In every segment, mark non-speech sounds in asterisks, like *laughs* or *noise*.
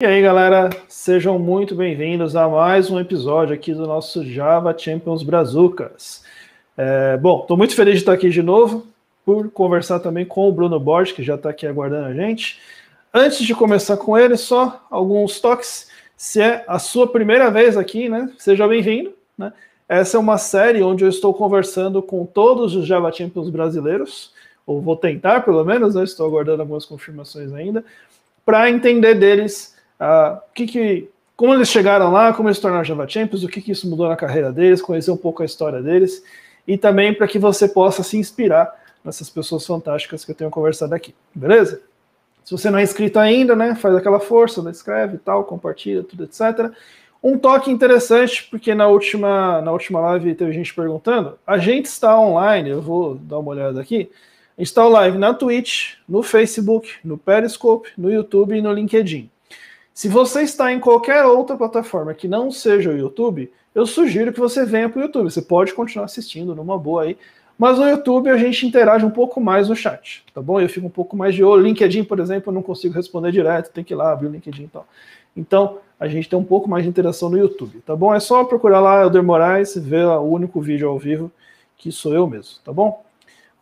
E aí, galera, sejam muito bem-vindos a mais um episódio aqui do nosso Java Champions Brazucas. É, bom, estou muito feliz de estar aqui de novo, por conversar também com o Bruno Borges, que já está aqui aguardando a gente. Antes de começar com ele, só alguns toques. Se é a sua primeira vez aqui, né, seja bem-vindo. Né? Essa é uma série onde eu estou conversando com todos os Java Champions brasileiros, ou vou tentar pelo menos, né, estou aguardando algumas confirmações ainda, para entender deles Uh, que que, como eles chegaram lá, como eles se tornaram Java Champions, o que, que isso mudou na carreira deles, conhecer um pouco a história deles, e também para que você possa se inspirar nessas pessoas fantásticas que eu tenho conversado aqui, beleza? Se você não é inscrito ainda, né, faz aquela força, né, escreve e tal, compartilha, tudo, etc. Um toque interessante, porque na última, na última live teve gente perguntando, a gente está online, eu vou dar uma olhada aqui, a gente está live na Twitch, no Facebook, no Periscope, no YouTube e no LinkedIn. Se você está em qualquer outra plataforma que não seja o YouTube, eu sugiro que você venha para o YouTube. Você pode continuar assistindo numa boa aí. Mas no YouTube a gente interage um pouco mais no chat, tá bom? Eu fico um pouco mais de olho. LinkedIn, por exemplo, eu não consigo responder direto, tem que ir lá abrir o LinkedIn e tal. Então, a gente tem um pouco mais de interação no YouTube, tá bom? É só procurar lá Elder Moraes, ver o único vídeo ao vivo, que sou eu mesmo, tá bom?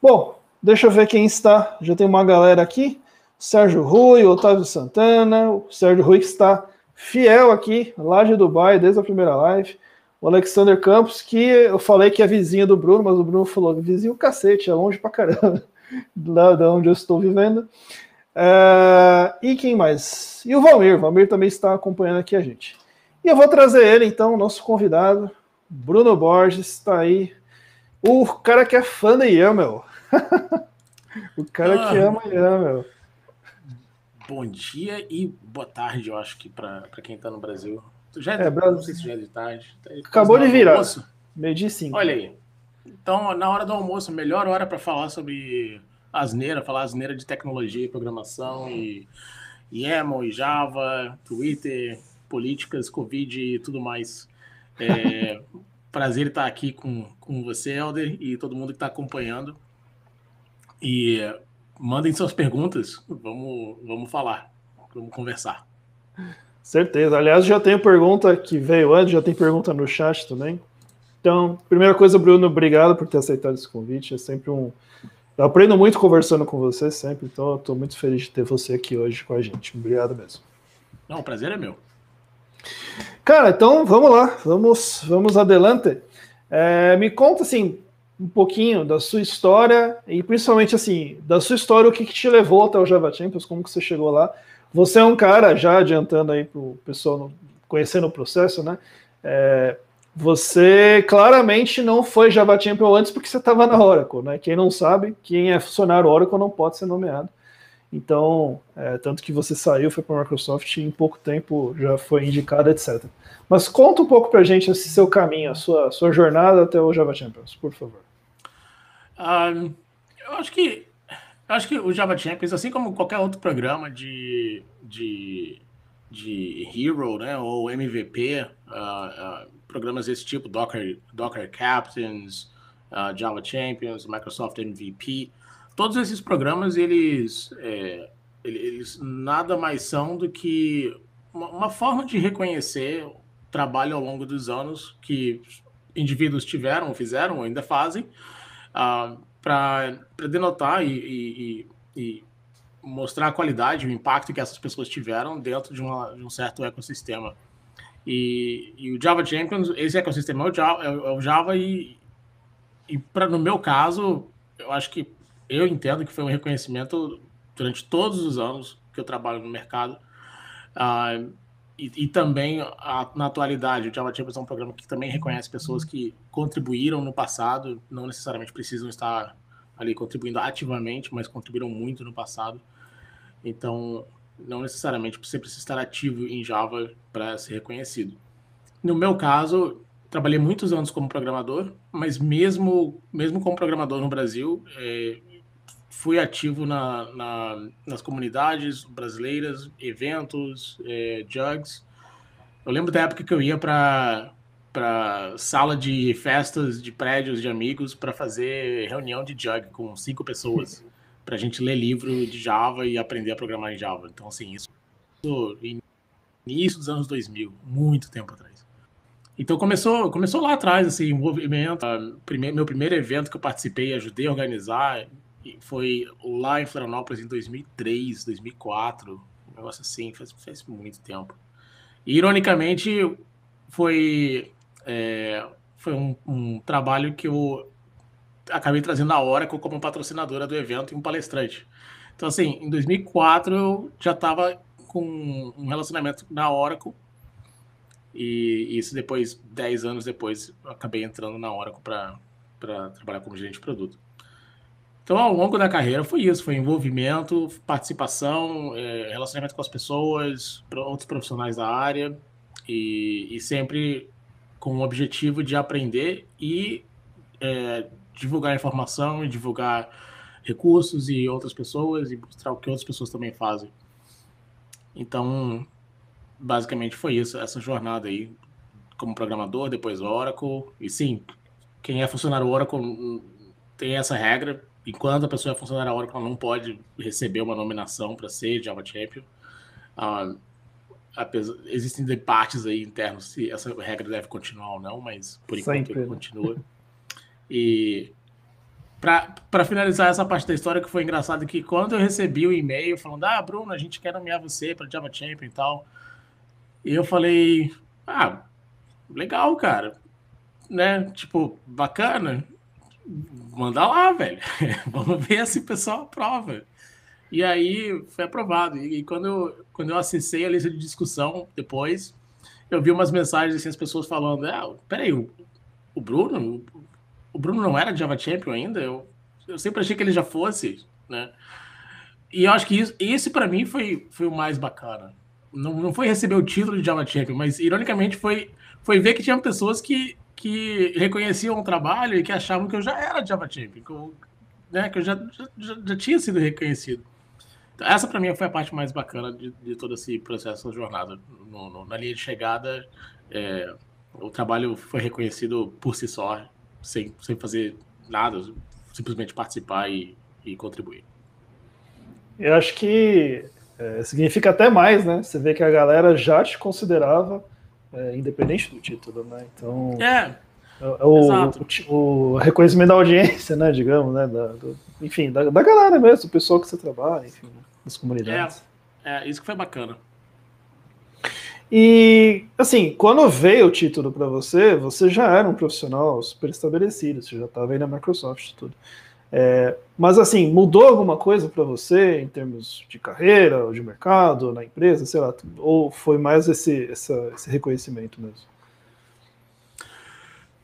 Bom, deixa eu ver quem está. Já tem uma galera aqui. Sérgio Rui, Otávio Santana, o Sérgio Rui que está fiel aqui, lá de Dubai, desde a primeira live. O Alexander Campos, que eu falei que é vizinho do Bruno, mas o Bruno falou: vizinho cacete, é longe pra caramba *laughs* lá de onde eu estou vivendo. Uh, e quem mais? E o Valmir, o Valmir também está acompanhando aqui a gente. E eu vou trazer ele, então, nosso convidado, Bruno Borges, está aí. O cara que é fã da Yamel. *laughs* o cara ah. que ama Yamel bom dia e boa tarde, eu acho que para quem está no Brasil. Já é, Brasil. não sei se já é de tarde. Tá Acabou de virar. Meio dia cinco. Olha aí. Então, na hora do almoço, melhor hora para falar sobre asneira, falar asneira de tecnologia e programação e YAML e Java, Twitter, políticas, Covid e tudo mais. É, *laughs* prazer estar aqui com, com você, Helder, e todo mundo que está acompanhando. E mandem suas perguntas, vamos, vamos falar, vamos conversar. Certeza. Aliás, já tem pergunta que veio antes, já tem pergunta no chat também. Então, primeira coisa, Bruno, obrigado por ter aceitado esse convite. É sempre um. Eu aprendo muito conversando com você sempre, então estou muito feliz de ter você aqui hoje com a gente. Obrigado mesmo. Não, o prazer é meu. Cara, então vamos lá, vamos, vamos adelante. É, me conta assim, um pouquinho da sua história e principalmente assim, da sua história, o que, que te levou até o Java Champions, como que você chegou lá. Você é um cara, já adiantando aí para o pessoal conhecendo o processo, né? É, você claramente não foi Java Champion antes porque você estava na Oracle, né? Quem não sabe, quem é funcionário Oracle não pode ser nomeado. Então, é, tanto que você saiu, foi para a Microsoft e em pouco tempo já foi indicado, etc. Mas conta um pouco para a gente esse seu caminho, a sua, sua jornada até o Java Champions, por favor. Eu acho que eu acho que o Java Champions, assim como qualquer outro programa de, de, de Hero, né, ou MVP, uh, uh, programas desse tipo, Docker, Docker Captains, uh, Java Champions, Microsoft MVP, todos esses programas, eles, é, eles nada mais são do que uma, uma forma de reconhecer trabalho ao longo dos anos que indivíduos tiveram, fizeram, ainda fazem, ah, para denotar e, e, e, mostrar a qualidade, o impacto que essas pessoas tiveram dentro de, uma, de um certo ecossistema. E, e, o Java Champions, esse ecossistema é o Java, é o Java e, e pra, no meu caso, eu acho que eu entendo que foi um reconhecimento durante todos os anos que eu trabalho no mercado. Uh, e, e, também a, na atualidade, o Java Champions é um programa que também reconhece pessoas que contribuíram no passado, não necessariamente precisam estar ali contribuindo ativamente, mas contribuíram muito no passado. Então, não necessariamente você precisa estar ativo em Java para ser reconhecido. No meu caso, trabalhei muitos anos como programador, mas mesmo, mesmo como programador no Brasil, é, fui ativo na, na, nas comunidades brasileiras, eventos, é, jugs. Eu lembro da época que eu ia para para sala de festas de prédios de amigos para fazer reunião de jug com cinco pessoas *laughs* para a gente ler livro de Java e aprender a programar em Java. Então, assim, isso início dos anos 2000, muito tempo atrás. Então começou, começou lá atrás, assim, envolvimento. Primeiro, meu primeiro evento que eu participei, ajudei a organizar, foi lá em Florianópolis em 2003, 2004, um negócio assim, faz, faz muito tempo. E, ironicamente, foi, é, foi um, um, trabalho que eu acabei trazendo a Oracle como patrocinadora do evento e um palestrante. Então, assim, em 2004 eu já estava com um relacionamento na Oracle e isso depois, 10 anos depois, acabei entrando na Oracle para trabalhar como gerente de produto. Então, ao longo da carreira, foi isso: foi envolvimento, participação, é, relacionamento com as pessoas, outros profissionais da área, e, e sempre com o objetivo de aprender e é, divulgar informação e divulgar recursos e outras pessoas e mostrar o que outras pessoas também fazem. Então, basicamente foi isso, essa jornada aí, como programador, depois Oracle. E sim, quem é funcionário Oracle hum, tem essa regra, enquanto a pessoa é funcionária Oracle, ela não pode receber uma nominação para ser Java Champion. Ah, apesar, existem debates aí internos se essa regra deve continuar ou não, mas por enquanto Sempre. ele continua. E para finalizar essa parte da história que foi engraçado que quando eu recebi o e-mail falando, ah, Bruno, a gente quer nomear você para Java Champion e tal, e eu falei, ah, legal, cara, né? Tipo, bacana manda lá, velho. *laughs* Vamos ver se o pessoal aprova. E aí foi aprovado. E, quando eu, quando eu acessei a lista de discussão depois, eu vi umas mensagens assim, as pessoas falando: ah, peraí, o, o Bruno, o Bruno não era Java Champion ainda? Eu, eu sempre achei que ele já fosse, né? E eu acho que isso, esse para mim foi, foi o mais bacana. Não, não foi receber o título de Java Champion, mas ironicamente foi, foi ver que tinham pessoas que que reconheciam o trabalho e que achavam que eu já era Java Champion, que eu, né, que eu já, já, já tinha sido reconhecido. Então, essa para mim foi a parte mais bacana de, de todo esse processo, essa jornada. No, no, na linha de chegada, é, o trabalho foi reconhecido por si só, sem, sem fazer nada, simplesmente participar e, e contribuir. Eu acho que é, significa até mais, né? Você vê que a galera já te considerava é, independente do título, né? Então. É. é o, o, o, reconhecimento da audiência, né? Digamos, né? Da, do, enfim, da, da galera mesmo, o pessoal que você trabalha, enfim, das comunidades. É, é isso que foi bacana. E, assim, quando veio o título para você, você já era um profissional super estabelecido, você já estava aí na Microsoft e tudo. É, mas assim, mudou alguma coisa para você em termos de carreira, ou de mercado, na empresa, sei lá, ou foi mais esse, essa, esse reconhecimento mesmo?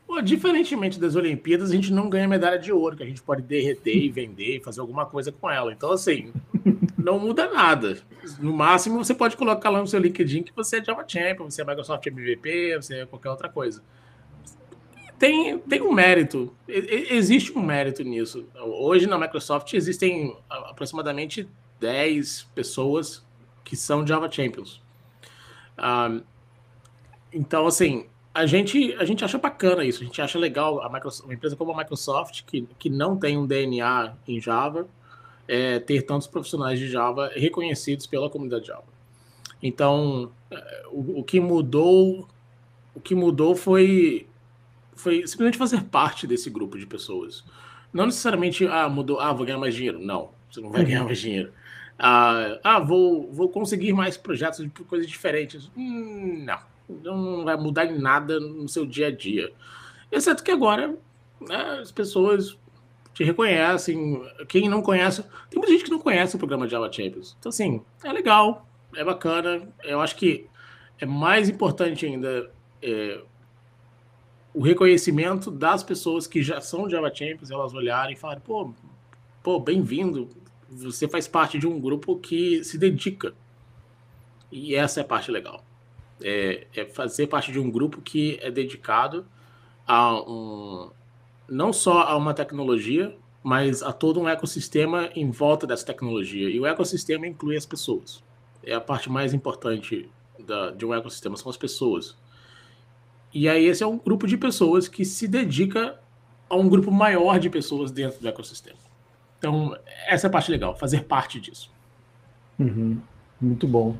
Pô, diferentemente das Olimpíadas, a gente não ganha medalha de ouro, que a gente pode derreter e vender e fazer alguma coisa com ela. Então, assim, *laughs* não muda nada. No máximo, você pode colocar lá no seu LinkedIn que você é Java Champion, você é Microsoft MVP, você é qualquer outra coisa tem, tem um mérito, existe um mérito nisso. Hoje na Microsoft existem aproximadamente 10 pessoas que são Java Champions. Um, então, assim, a gente, a gente acha bacana isso, a gente acha legal a Microsoft, uma empresa como a Microsoft, que, que não tem um DNA em Java, é, ter tantos profissionais de Java reconhecidos pela comunidade Java. Então, é, o, o que mudou, o que mudou foi foi simplesmente fazer parte desse grupo de pessoas. Não necessariamente, ah, mudou, ah, vou ganhar mais dinheiro. Não, você não vai uhum. ganhar mais dinheiro. Ah, ah vou, vou conseguir mais projetos de coisas diferentes. Hum, não, não vai mudar em nada no seu dia a dia. Exceto que agora né, as pessoas te reconhecem. Quem não conhece, tem muita gente que não conhece o programa Java Champions. Então, assim, é legal, é bacana. Eu acho que é mais importante ainda é, o reconhecimento das pessoas que já são Java Champions, elas olharem e falarem, pô, pô bem-vindo, você faz parte de um grupo que se dedica. E essa é a parte legal. É, é fazer parte de um grupo que é dedicado a um, não só a uma tecnologia, mas a todo um ecossistema em volta dessa tecnologia. E o ecossistema inclui as pessoas. É a parte mais importante da, de um ecossistema, são as pessoas. E aí esse é um grupo de pessoas que se dedica a um grupo maior de pessoas dentro do ecossistema. Então, essa é a parte legal, fazer parte disso. Uhum, muito bom.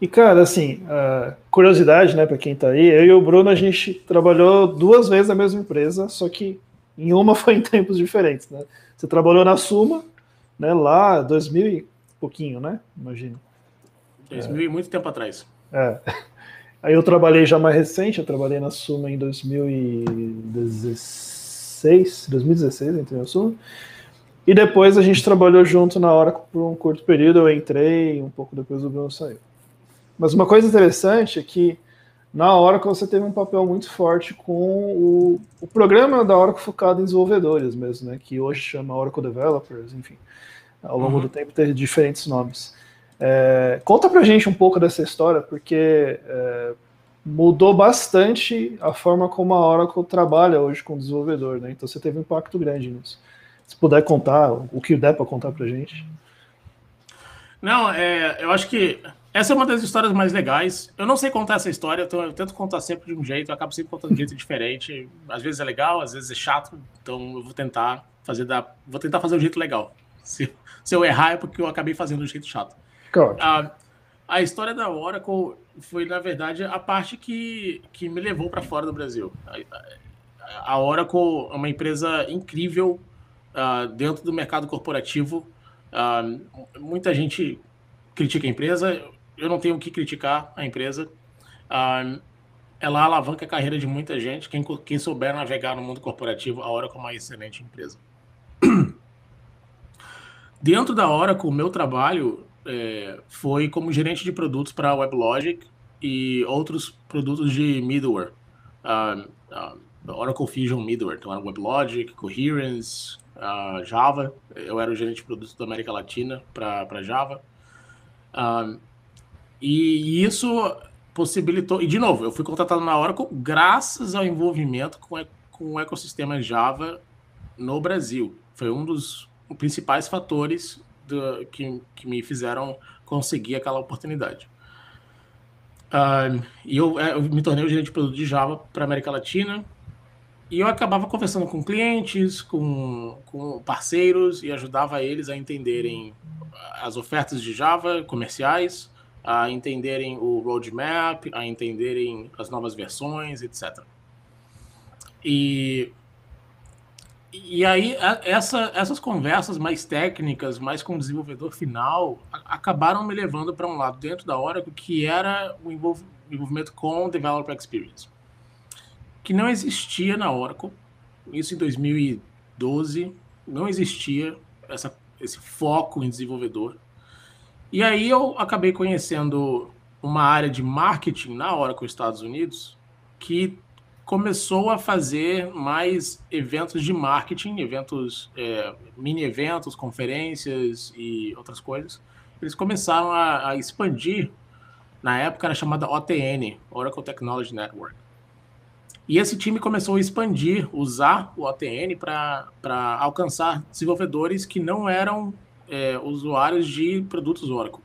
E, cara, assim, curiosidade, né, para quem tá aí, eu e o Bruno, a gente trabalhou duas vezes na mesma empresa, só que em uma *laughs* foi em tempos diferentes, né? Você trabalhou na Suma, né, lá, 2000 e pouquinho, né? Imagino. 2000 e muito tempo atrás. É. Aí eu trabalhei já mais recente, eu trabalhei na Suma em 2016, 2016 entrei na Suma. E depois a gente trabalhou junto na hora por um curto período, eu entrei, um pouco depois o Bruno saiu. Mas uma coisa interessante é que na Oracle você teve um papel muito forte com o, o programa da Oracle focado em desenvolvedores mesmo, né? Que hoje chama Oracle Developers, enfim. Ao longo uhum. do tempo teve diferentes nomes. É, conta pra gente um pouco dessa história, porque é, mudou bastante a forma como a Oracle trabalha hoje com o desenvolvedor, né? Então você teve um impacto grande nisso. Se puder contar, o que der para contar pra gente. Não, é, eu acho que essa é uma das histórias mais legais. Eu não sei contar essa história, então eu tento contar sempre de um jeito, eu acabo sempre contando de um jeito diferente. Às vezes é legal, às vezes é chato, então eu vou tentar fazer da, vou tentar fazer um jeito legal. Se, se eu errar é porque eu acabei fazendo um jeito chato. A, a história da Oracle foi, na verdade, a parte que, que me levou para fora do Brasil. A, a, Oracle é uma empresa incrível uh, dentro do mercado corporativo. Uh, muita gente critica a empresa, eu não tenho o que criticar a empresa. Uh, ela alavanca a carreira de muita gente. Quem, quem souber navegar no mundo corporativo, a Oracle é uma excelente empresa. *clears throat* Dentro da Oracle, o meu trabalho é, foi como gerente de produtos para a WebLogic e outros produtos de middleware. Uh, uh, Oracle Fusion Middleware, então era WebLogic, Coherence, uh, Java. Eu era o gerente de produtos da América Latina para Java. e isso possibilitou. E, de novo, eu fui contratado na Oracle graças ao envolvimento com, com o ecossistema Java no Brasil. Foi um dos principais fatores do, que, que me fizeram conseguir aquela oportunidade. Uh, e eu, é, eu, me tornei o gerente de produto de Java para América Latina. E eu acabava conversando com clientes, com, com parceiros e ajudava eles a entenderem as ofertas de Java comerciais, a entenderem o roadmap, a entenderem as novas versões, etc. E e aí, essa, essas conversas mais técnicas, mais com o desenvolvedor final, acabaram me levando para um lado dentro da Oracle que era o envolvimento com Developer Experience, que não existia na Oracle. Isso em 2012, não existia essa, esse foco em desenvolvedor. E aí eu acabei conhecendo uma área de marketing na Oracle Estados Unidos que começou a fazer mais eventos de marketing, eventos, é, mini eventos, conferências e outras coisas. Eles começaram a, a, expandir, na época era chamada OTN, Oracle Technology Network. E esse time começou a expandir, usar o OTN para alcançar desenvolvedores que não eram é, usuários de produtos Oracle.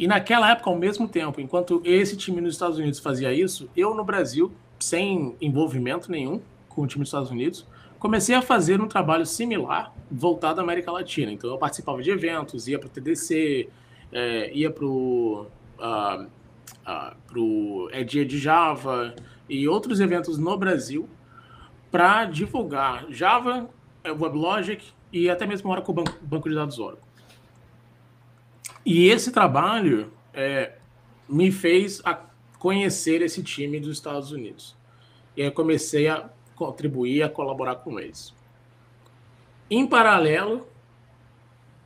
E naquela época, ao mesmo tempo, enquanto esse time nos Estados Unidos fazia isso, eu no Brasil, sem envolvimento nenhum com o time dos Estados Unidos, comecei a fazer um trabalho similar voltado à América Latina. Então eu participava de eventos, ia para o TDC, é, ia para o uh, uh, É Dia de Java e outros eventos no Brasil para divulgar Java, WebLogic e até mesmo Oracle Banco, banco de Dados Oracle. E esse trabalho é, me fez conhecer esse time dos Estados Unidos. E aí comecei a contribuir, a colaborar com eles. Em paralelo,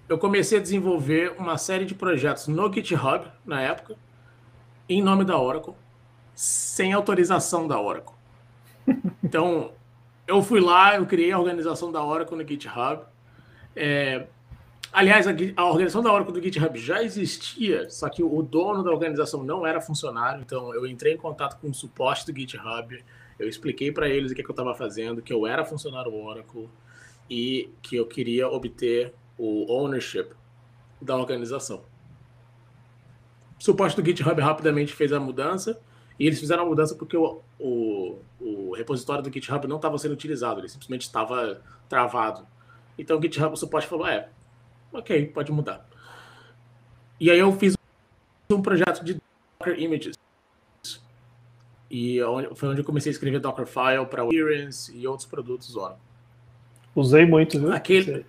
eu comecei a desenvolver uma série de projetos no GitHub, na época, em nome da Oracle, sem autorização da Oracle. Então, eu fui lá, eu criei a organização da Oracle no GitHub. É, Aliás, a, a, organização da Oracle do GitHub já existia, só que o dono da organização não era funcionário, então eu entrei em contato com o suporte do GitHub, eu expliquei para eles o que, que eu estava fazendo, que eu era funcionário Oracle e que eu queria obter o ownership da organização. O suporte do GitHub rapidamente fez a mudança, e eles fizeram a mudança porque o, o, o repositório do GitHub não estava sendo utilizado, ele simplesmente estava travado. Então o GitHub, o suporte falou, é, ok, pode mudar. E aí eu fiz um projeto de Docker Images. E foi onde eu comecei a escrever Dockerfile para Experience e outros produtos Oracle. Usei muito, viu? Aquele,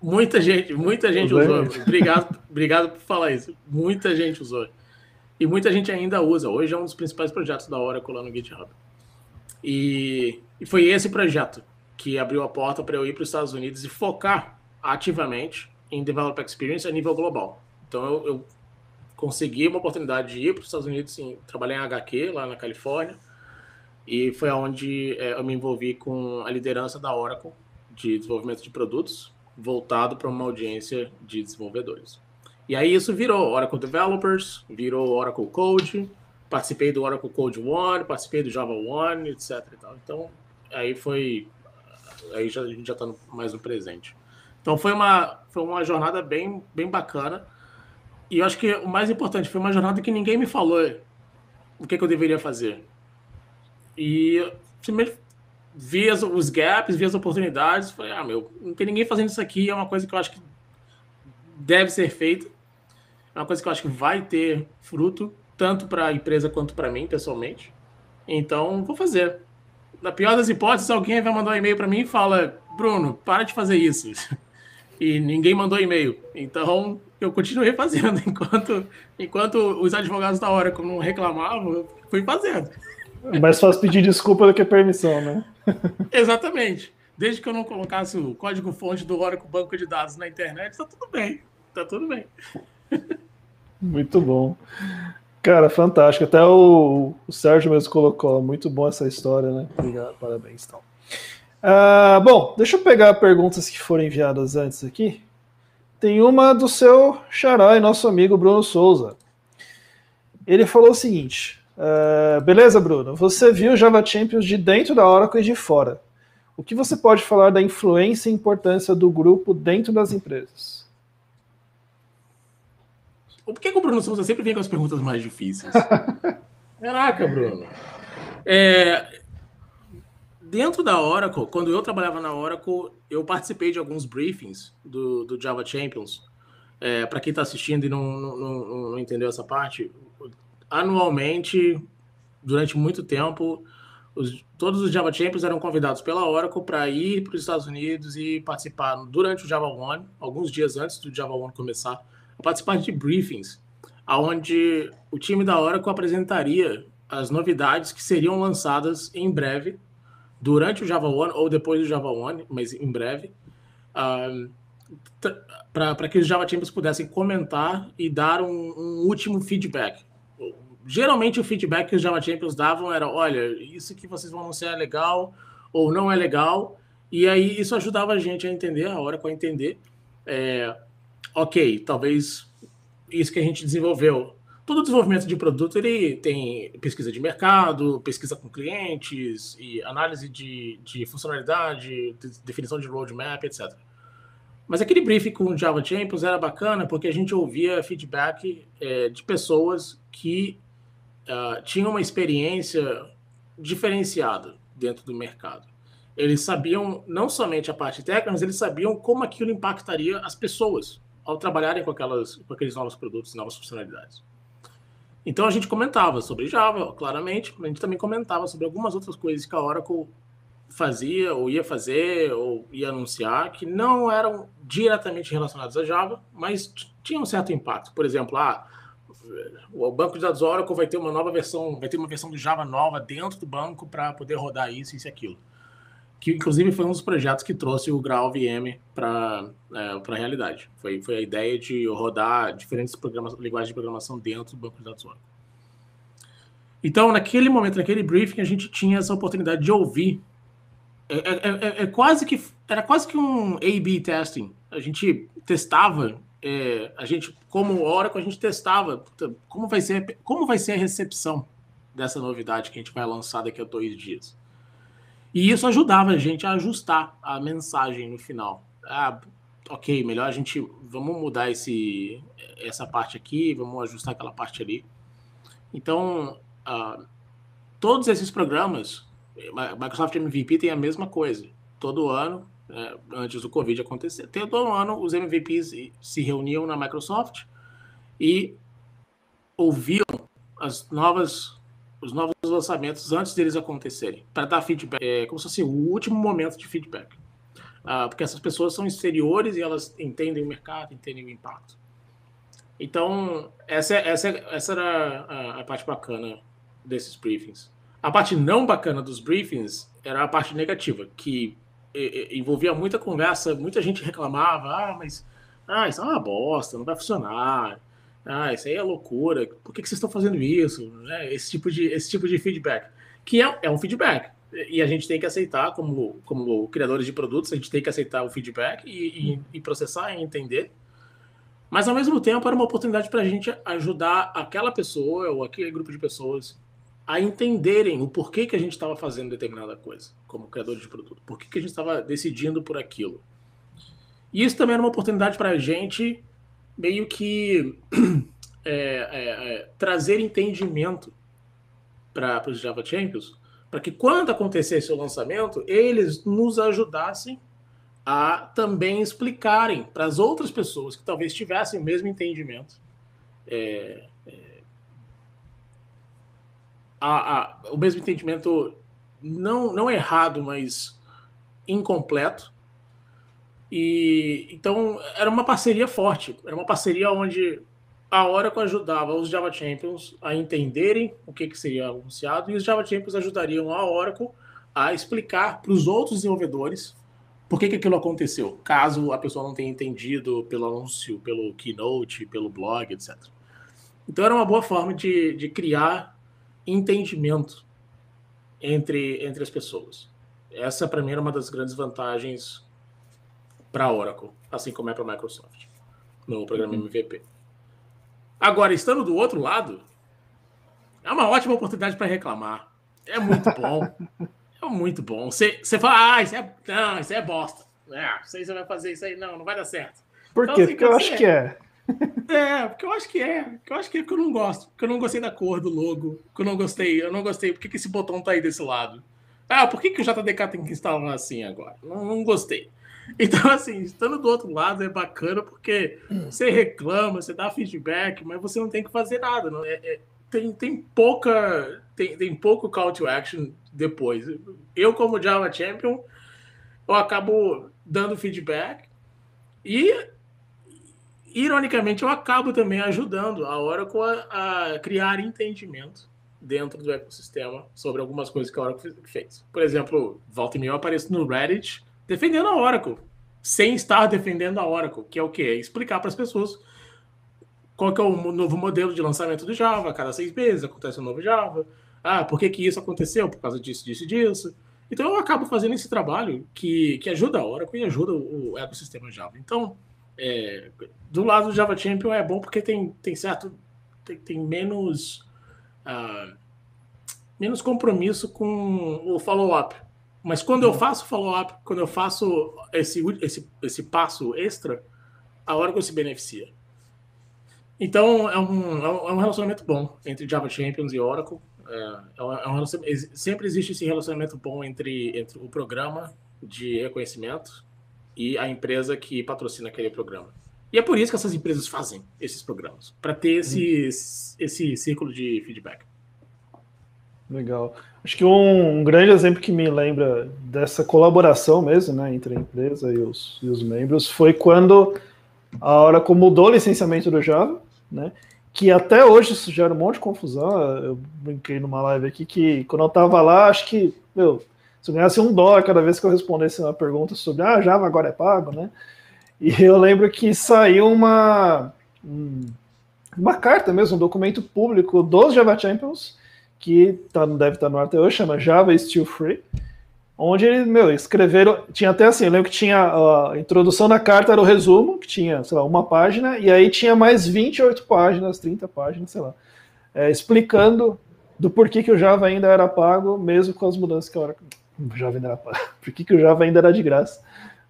muita gente, muita gente Usei usou. Obrigado, obrigado por falar isso. Muita gente usou. E muita gente ainda usa. Hoje é um dos principais projetos da Oracle lá no GitHub. E, e foi esse projeto que abriu a porta para eu ir para os Estados Unidos e focar ativamente em Developer Experience a nível global. Então eu, eu consegui uma oportunidade de ir para os Estados Unidos, sim, trabalhar em HQ lá na Califórnia, e foi onde é, eu me envolvi com a liderança da Oracle de desenvolvimento de produtos, voltado para uma audiência de desenvolvedores. E aí isso virou Oracle Developers, virou Oracle Code, participei do Oracle Code One, participei do Java One, etc. Então aí foi, aí já, a gente já está mais no presente. Então foi uma, foi uma jornada bem, bem bacana. E eu acho que o mais importante foi uma jornada que ninguém me falou o que, que eu deveria fazer. E simplesmente vi as, os gaps, vi as oportunidades, falei, ah, meu, não tem ninguém fazendo isso aqui, é uma coisa que eu acho que deve ser feita, é uma coisa que eu acho que vai ter fruto, tanto para a empresa quanto para mim, pessoalmente. Então, vou fazer. Na pior das hipóteses, alguém vai mandar um e-mail para mim e fala, Bruno, para de fazer isso. *laughs* E ninguém mandou e-mail. Então, eu continuei fazendo. *laughs* Enquanto, enquanto os advogados da hora não reclamavam, eu fui fazendo. É mais fácil pedir desculpa do que permissão, né? *laughs* Exatamente. Desde que eu não colocasse o código-fonte do Oracle Banco de Dados na internet, tá tudo bem. Tá tudo bem. *laughs* Muito bom. Cara, fantástico. Até o, o Sérgio mesmo colocou. Muito bom essa história, né? Obrigado, parabéns, então. Uh, bom, deixa eu pegar perguntas que foram enviadas antes aqui. Tem uma do seu xará e nosso amigo Bruno Souza. Ele falou o seguinte: uh, beleza, Bruno, você viu Java Champions de dentro da Oracle e de fora. O que você pode falar da influência e importância do grupo dentro das empresas? Por que, que o Bruno Souza sempre vem com as perguntas mais difíceis? *laughs* Caraca, Bruno. É, dentro da Oracle, quando eu trabalhava na Oracle, eu participei de alguns briefings do, do Java Champions. É, Para quem está assistindo e não, não, não, não, entendeu essa parte, anualmente, durante muito tempo, os, todos os Java Champions eram convidados pela Oracle para ir para os Estados Unidos e participar durante o Java One, alguns dias antes do Java One começar, participar de briefings, onde o time da Oracle apresentaria as novidades que seriam lançadas em breve durante o Java One ou depois do Java One, mas em breve, uh, para que os Java Champions pudessem comentar e dar um, um, último feedback. Geralmente o feedback que os Java Champions davam era, olha, isso que vocês vão anunciar é legal ou não é legal, e aí isso ajudava a gente a entender, a hora com a entender, é, ok, talvez isso que a gente desenvolveu todo desenvolvimento de produto ele tem pesquisa de mercado, pesquisa com clientes e análise de, de funcionalidade, de, definição de roadmap, etc. Mas aquele briefing com Java Champions era bacana porque a gente ouvia feedback é, de pessoas que uh, tinham uma experiência diferenciada dentro do mercado. Eles sabiam não somente a parte técnica, mas eles sabiam como aquilo impactaria as pessoas ao trabalharem com, aquelas, com aqueles novos produtos novas funcionalidades. Então a gente comentava sobre Java, claramente, a gente também comentava sobre algumas outras coisas que a Oracle fazia, ou ia fazer, ou ia anunciar, que não eram diretamente relacionados a Java, mas tinham um certo impacto. Por exemplo, ah, o banco de dados Oracle vai ter uma nova versão, vai ter uma versão do Java nova dentro do banco para poder rodar isso, isso e aquilo. Que inclusive foi um dos projetos que trouxe o Graal VM para é, a realidade. Foi, foi a ideia de rodar diferentes linguagens de programação dentro do banco de dados Oracle. Então, naquele momento, naquele briefing, a gente tinha essa oportunidade de ouvir. É, é, é, é quase que era quase que um A/B testing. A gente testava, é, a gente como Oracle a gente testava como vai ser como vai ser a recepção dessa novidade que a gente vai lançar daqui a dois dias. E isso ajudava a gente a ajustar a mensagem no final. Ah, ok, melhor a gente vamos mudar esse essa parte aqui, vamos ajustar aquela parte ali. Então, uh, todos esses programas, Microsoft MVP tem a mesma coisa. Todo ano, né, antes do Covid acontecer, todo ano os MVPs se reuniam na Microsoft e ouviam as novas, os novos lançamentos antes deles acontecerem, para dar feedback, é, como se fosse o último momento de feedback. Ah, porque essas pessoas são exteriores e elas entendem o mercado, entendem o impacto. Então, essa, essa, essa era a, a parte bacana desses briefings. A parte não bacana dos briefings era a parte negativa, que envolvia muita conversa, muita gente reclamava, ah, mas ah, isso é uma bosta, não vai funcionar. Ah, isso aí é loucura. Por que, que vocês estão fazendo isso? É, esse, tipo de, esse tipo de feedback. Que é, é um feedback. E a gente tem que aceitar, como, como criadores de produtos, a gente tem que aceitar o feedback e, e, e processar e entender. Mas, ao mesmo tempo, era uma oportunidade para a gente ajudar aquela pessoa ou aquele grupo de pessoas a entenderem o porquê que a gente estava fazendo determinada coisa, como criador de produto. Por que, que a gente estava decidindo por aquilo. E isso também era uma oportunidade para a gente meio que *clears throat* é, é, é, trazer entendimento para os Java Champions, para que quando acontecesse o lançamento, eles nos ajudassem a também explicarem para as outras pessoas que talvez tivessem o mesmo entendimento é, é, a, a, o mesmo entendimento não, não errado, mas incompleto. E então era uma parceria forte, era uma parceria onde a Oracle ajudava os Java Champions a entenderem o que, que seria anunciado e os Java Champions ajudariam a Oracle a explicar para os outros desenvolvedores por que, que aquilo aconteceu, caso a pessoa não tenha entendido pelo anúncio, pelo keynote, pelo blog, etc. Então era uma boa forma de, de criar entendimento entre, entre as pessoas. Essa, para mim, era uma das grandes vantagens para a Oracle, assim como é para a Microsoft, no programa uhum. MVP. Agora, estando do outro lado, é uma ótima oportunidade para reclamar. É muito bom. *laughs* é muito bom. Você, você fala, ah, isso é, não, isso é bosta. É, isso aí você vai fazer isso aí. Não, não vai dar certo. Por então, quê? Assim, porque eu acho que é. *laughs* É, porque eu acho que é. Porque eu acho que é porque eu não gosto. Porque eu não gostei da cor do logo. Porque eu não gostei. Eu não gostei. Por que, que esse botão tá aí desse lado? Ah, por que, que o JDK tem que instalar assim agora? Não, não gostei. Então, assim, estando do outro lado é bacana porque você reclama, você dá feedback, mas você não tem que fazer nada. Não? É, é, tem, tem pouca. Tem, tem pouco call to action depois. Eu, como Java Champion, eu acabo dando feedback e ironicamente, eu acabo também ajudando a Oracle a, a, criar entendimento dentro do ecossistema sobre algumas coisas que a Oracle fez. Por exemplo, volta e meia eu apareço no Reddit defendendo a Oracle, sem estar defendendo a Oracle, que é o quê? É explicar para as pessoas qual que é o novo modelo de lançamento do Java, a cada seis meses acontece um novo Java. Ah, por que, que isso aconteceu? Por causa disso, disso disso. Então eu acabo fazendo esse trabalho que, que ajuda a Oracle e ajuda o, ecossistema Java. Então, é, do lado do Java Champion é bom porque tem, tem certo. tem, tem menos. Uh, menos compromisso com o follow-up. Mas quando eu uhum. faço follow-up, quando eu faço esse, esse, esse passo extra, a Oracle se beneficia. Então é um, é um relacionamento bom entre Java Champions e Oracle. É, é um, é um sempre existe esse relacionamento bom entre, entre o programa de reconhecimento e a empresa que patrocina aquele programa. E é por isso que essas empresas fazem esses programas, para ter esse, uhum. esse círculo de feedback. Legal. Acho que um, um, grande exemplo que me lembra dessa colaboração mesmo, né, entre a empresa e os, e os membros, foi quando a Oracle mudou o licenciamento do Java, né, que até hoje isso gera um monte de confusão. Eu brinquei numa live aqui que quando eu estava lá, acho que, meu, se eu ganhasse um dólar cada vez que eu respondesse uma pergunta sobre ah, Java agora é pago, né? E eu lembro que saiu uma, uma carta mesmo, um documento público dos Java Champions, que tá, deve estar tá no ar até hoje, chama Java Still Free, onde eles, meu, escreveram, tinha até assim, eu lembro que tinha a introdução da carta, era o resumo, que tinha, sei lá, uma página, e aí tinha mais 28 páginas, 30 páginas, sei lá, é, explicando do porquê que o Java ainda era pago, mesmo com as mudanças que a hora o Java ainda era *laughs* Por que, que o Java ainda era de graça?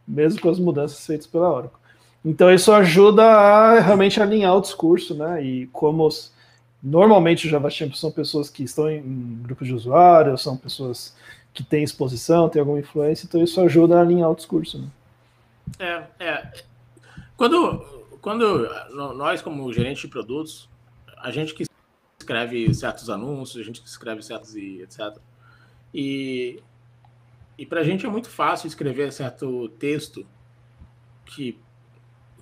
Mesmo com as mudanças feitas pela Oracle. Então isso ajuda a realmente alinhar o discurso, né? E como os, normalmente os Java Champions são pessoas que estão em, em grupos de usuários, são pessoas que têm exposição, têm alguma influência, então isso ajuda a alinhar o discurso. Né? É, é. Quando, quando nós, como gerente de produtos, a gente que escreve certos anúncios, a gente que escreve certos e etc. E, e para a gente é muito fácil escrever certo texto que,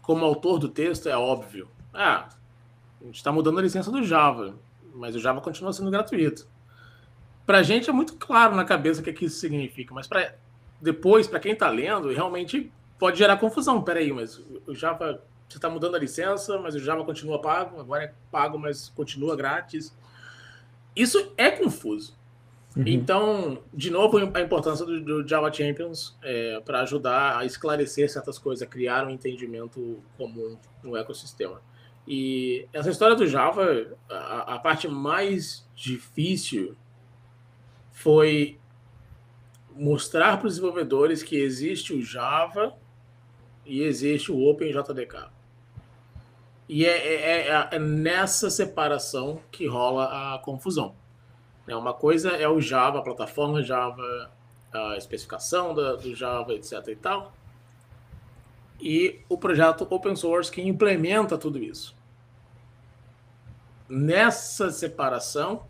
como autor do texto, é óbvio. Ah, a gente está mudando a licença do Java, mas o Java continua sendo gratuito. Para a gente é muito claro na cabeça o que, é que isso significa, mas para depois, para quem está lendo, realmente pode gerar confusão. Peraí, mas o Java você está mudando a licença, mas o Java continua pago, agora é pago, mas continua grátis. Isso é confuso. Uhum. Então, de novo, a importância do, do Java Champions é, para ajudar a esclarecer certas coisas, a criar um entendimento comum no ecossistema. E essa história do Java, a, a parte mais difícil foi mostrar para os desenvolvedores que existe o Java e existe o OpenJDK. E é, é, é, é, nessa separação que rola a confusão. Né, uma coisa é o Java, a plataforma Java, a especificação do Java, etc. e tal. E o projeto open source que implementa tudo isso. Nessa separação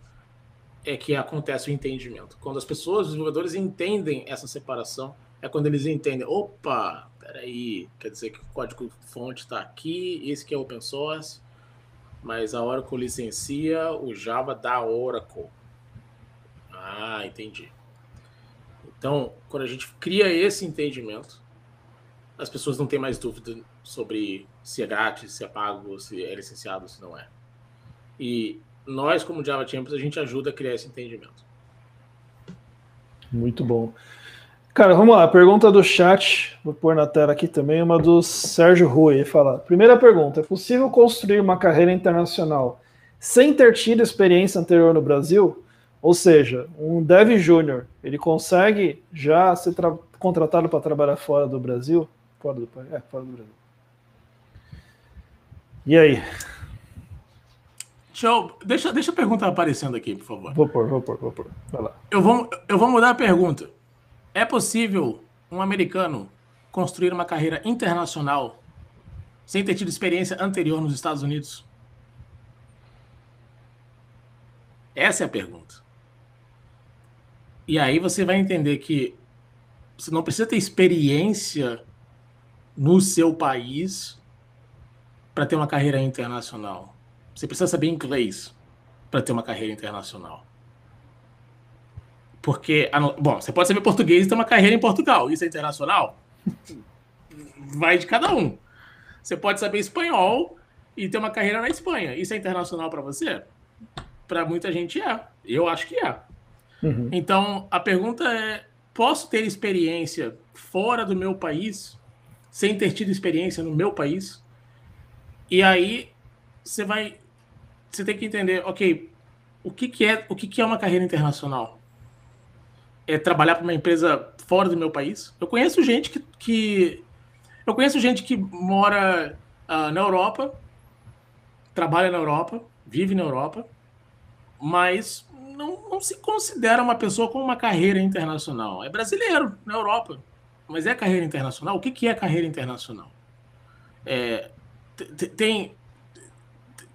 é que acontece o entendimento. Quando as pessoas, os desenvolvedores entendem essa separação, é quando eles entendem, opa, peraí, quer dizer que o código fonte está aqui, esse que é open source, mas a Oracle licencia o Java da Oracle. Ah, entendi. Então, quando a gente cria esse entendimento, as pessoas não têm mais dúvida sobre se é grátis, se é pago, se é licenciado, se não é. E nós, como Java Champions, a gente ajuda a criar esse entendimento. Muito bom. Cara, vamos lá. Pergunta do chat, vou pôr na tela aqui também, uma do Sérgio Rui. Ele fala: Primeira pergunta: é possível construir uma carreira internacional sem ter tido experiência anterior no Brasil? Ou seja, um dev júnior, ele consegue já ser contratado para trabalhar fora do Brasil? Fora do, é, fora do Brasil. E aí? Deixa, eu, deixa, deixa a pergunta aparecendo aqui, por favor. Vou pôr, vou pôr, vou pôr. Vai lá. Eu vou, eu vou mudar a pergunta. É possível um americano construir uma carreira internacional sem ter tido experiência anterior nos Estados Unidos? Essa é a pergunta. E aí você vai entender que você não precisa ter experiência no seu país para ter uma carreira internacional. Você precisa saber inglês para ter uma carreira internacional. Porque, bom, você pode saber português e ter uma carreira em Portugal. Isso é internacional? Vai de cada um. Você pode saber espanhol e ter uma carreira na Espanha. Isso é internacional para você? Para muita gente é. Eu acho que é. Uhum. Então, a pergunta é: posso ter experiência fora do meu país sem ter tido experiência no meu país? E aí você vai, você tem que entender, ok, o que, que é, o que, que é uma carreira internacional? é, trabalhar para uma empresa fora do meu país. Eu conheço gente que, que eu conheço gente que mora uh, na Europa, trabalha na Europa, vive na Europa, mas não, não, se considera uma pessoa com uma carreira internacional. É brasileiro na Europa, mas é carreira internacional. O que, que é carreira internacional? É, tem,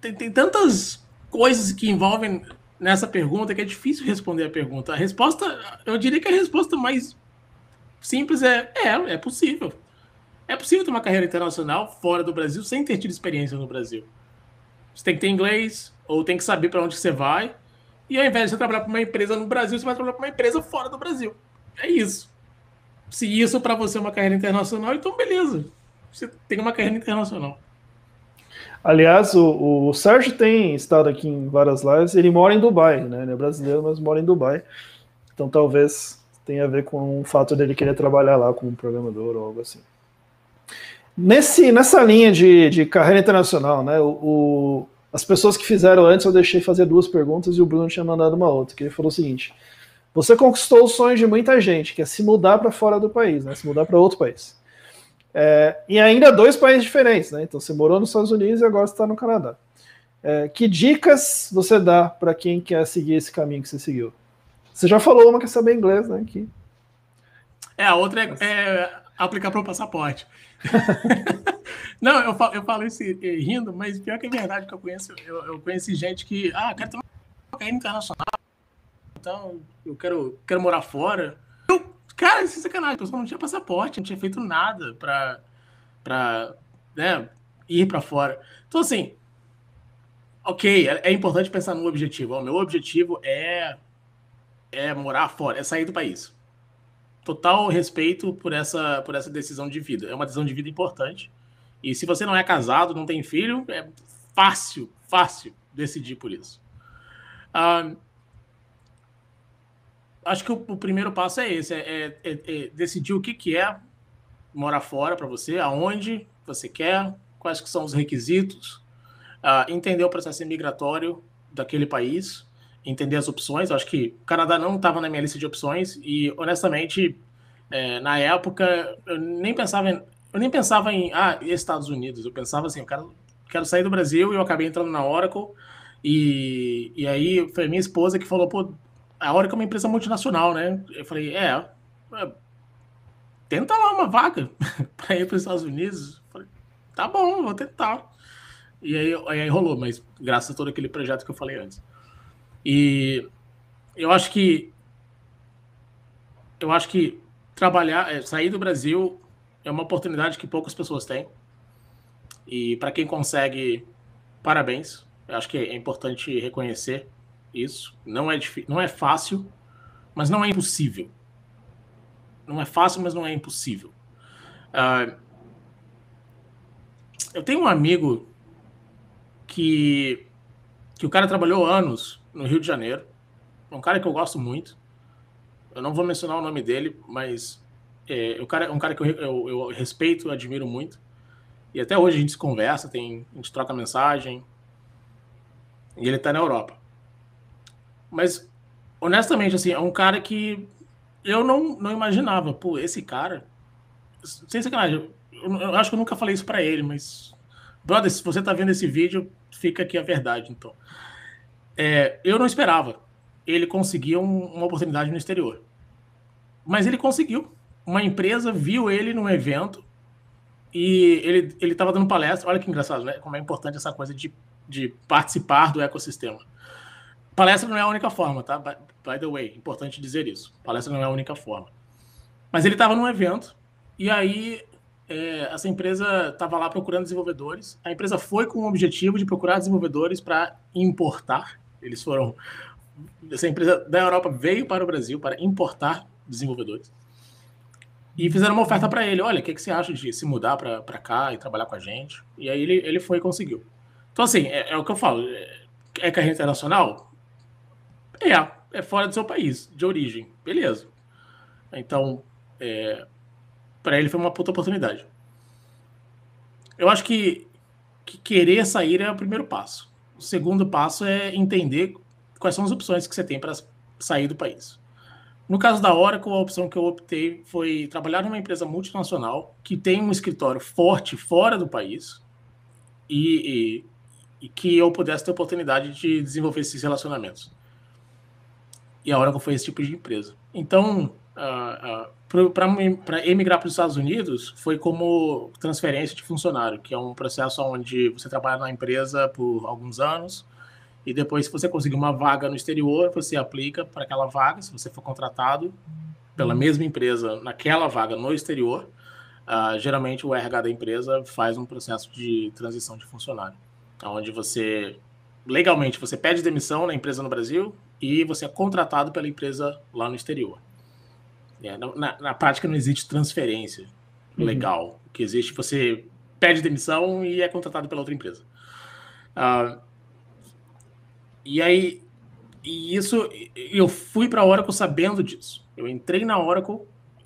tem, tem tantas coisas que envolvem nessa pergunta que é difícil responder a pergunta. A resposta, eu diria que a resposta mais simples é: é, é possível. É possível ter uma carreira internacional fora do Brasil sem ter tido experiência no Brasil. Você tem que ter inglês, ou tem que saber para onde você vai. E ao invés de você trabalhar para uma empresa no Brasil, você vai trabalhar para uma empresa fora do Brasil. É isso. Se isso para você é uma carreira internacional, então beleza. Você tem uma carreira internacional. Aliás, o, o, Sérgio tem estado aqui em várias lives, ele mora em Dubai, né? Ele é brasileiro, mas mora em Dubai. Então talvez tenha a ver com o fato dele querer trabalhar lá como programador ou algo assim. Nesse, nessa linha de, de carreira internacional, né? O, o, as pessoas que fizeram antes, eu deixei fazer duas perguntas e o Bruno tinha mandado uma outra, que ele falou o seguinte: você conquistou os sonhos de muita gente, que é se mudar para fora do país, né? Se mudar para outro país. É, e ainda dois países diferentes, né? Então você morou nos Estados Unidos e agora está no Canadá. É, que dicas você dá para quem quer seguir esse caminho que você seguiu? Você já falou uma que é saber inglês, né? Que... É, a outra é, é aplicar para o passaporte. *laughs* não, eu falo, eu falo isso rindo, mas pior que é verdade que eu conheço, eu, eu conheci gente que, ah, quero tomar cocaína internacional, eu quero, quero morar fora. Eu, cara, é sacanagem, a pessoa não tinha passaporte, não tinha feito nada para para né, ir para fora. Então, assim, ok, é, é, importante pensar no objetivo. O meu objetivo é, é morar fora, é sair do país. Total respeito por essa, por essa decisão de vida. É uma decisão de vida importante. E se você não é casado, não tem filho, é fácil, fácil decidir por isso. Uh, acho que o, o, primeiro passo é esse: é, é, é decidir o que, que é morar fora para você, aonde você quer, quais que são os requisitos, uh, entender o processo imigratório daquele país, entender as opções. Acho que o Canadá não estava na minha lista de opções e, honestamente, é, na época, eu nem pensava em, eu nem pensava em ah, Estados Unidos. Eu pensava assim, eu quero, quero sair do Brasil e eu acabei entrando na Oracle. E, e aí foi minha esposa que falou, pô, a Oracle é uma empresa multinacional, né? Eu falei, é, é tenta lá uma vaga *laughs* para ir para os Estados Unidos. Falei, tá bom, vou tentar. E aí, aí rolou, mas graças a todo aquele projeto que eu falei antes. E eu acho que eu acho que trabalhar, é, sair do Brasil é uma oportunidade que poucas pessoas têm. E para quem consegue, parabéns. Eu acho que é importante reconhecer isso. Não é, não é fácil, mas não é impossível. Não é fácil, mas não é impossível. Uh, eu tenho um amigo que, que o cara trabalhou anos no Rio de Janeiro. Um cara que eu gosto muito. Eu não vou mencionar o nome dele, mas é, o cara, é um cara que eu, eu, eu respeito, admiro muito. E até hoje a gente se conversa, tem, a gente troca mensagem. E ele tá na Europa. Mas, honestamente, assim, é um cara que eu não, não imaginava, pô, esse cara. Sem sacanagem, eu, eu acho que eu nunca falei isso para ele, mas. Brother, se você tá vendo esse vídeo, fica aqui a verdade, então. É, eu não esperava ele conseguir um, uma oportunidade no exterior. Mas ele conseguiu. Uma empresa viu ele num evento e ele estava dando palestra. Olha que engraçado, né? Como é importante essa coisa de, de participar do ecossistema. Palestra não é a única forma, tá? By, the way, importante dizer isso. Palestra não é a única forma. Mas ele estava num evento e aí é, essa empresa estava lá procurando desenvolvedores. A empresa foi com o objetivo de procurar desenvolvedores para importar. Eles foram. Essa empresa da Europa veio para o Brasil para importar desenvolvedores. E fizeram uma oferta para ele: olha, o que, que você acha de se mudar para cá e trabalhar com a gente? E aí ele, ele foi e conseguiu. Então, assim, é, é o que eu falo: é, é carreira internacional? É, é fora do seu país, de origem. Beleza. Então, é, para ele foi uma puta oportunidade. Eu acho que, que querer sair é o primeiro passo. O segundo passo é entender quais são as opções que você tem para sair do país. No caso da Oracle, a opção que eu optei foi trabalhar numa empresa multinacional que tem um escritório forte fora do país e, e, e que eu pudesse ter oportunidade de desenvolver esses relacionamentos. E a Oracle foi esse tipo de empresa. Então, uh, uh, para emigrar para os Estados Unidos, foi como transferência de funcionário, que é um processo onde você trabalha na empresa por alguns anos, e depois, se você conseguir uma vaga no exterior, você aplica para aquela vaga, se você for contratado pela mesma empresa naquela vaga no exterior, uh, geralmente o RH da empresa faz um processo de transição de funcionário, onde você legalmente você pede demissão na empresa no Brasil, e você é contratado pela empresa lá no exterior. É, na, na, prática não existe transferência uhum. legal. O que existe você pede demissão e é contratado pela outra empresa. Uh, e aí, e isso, eu fui para a Oracle sabendo disso. Eu entrei na Oracle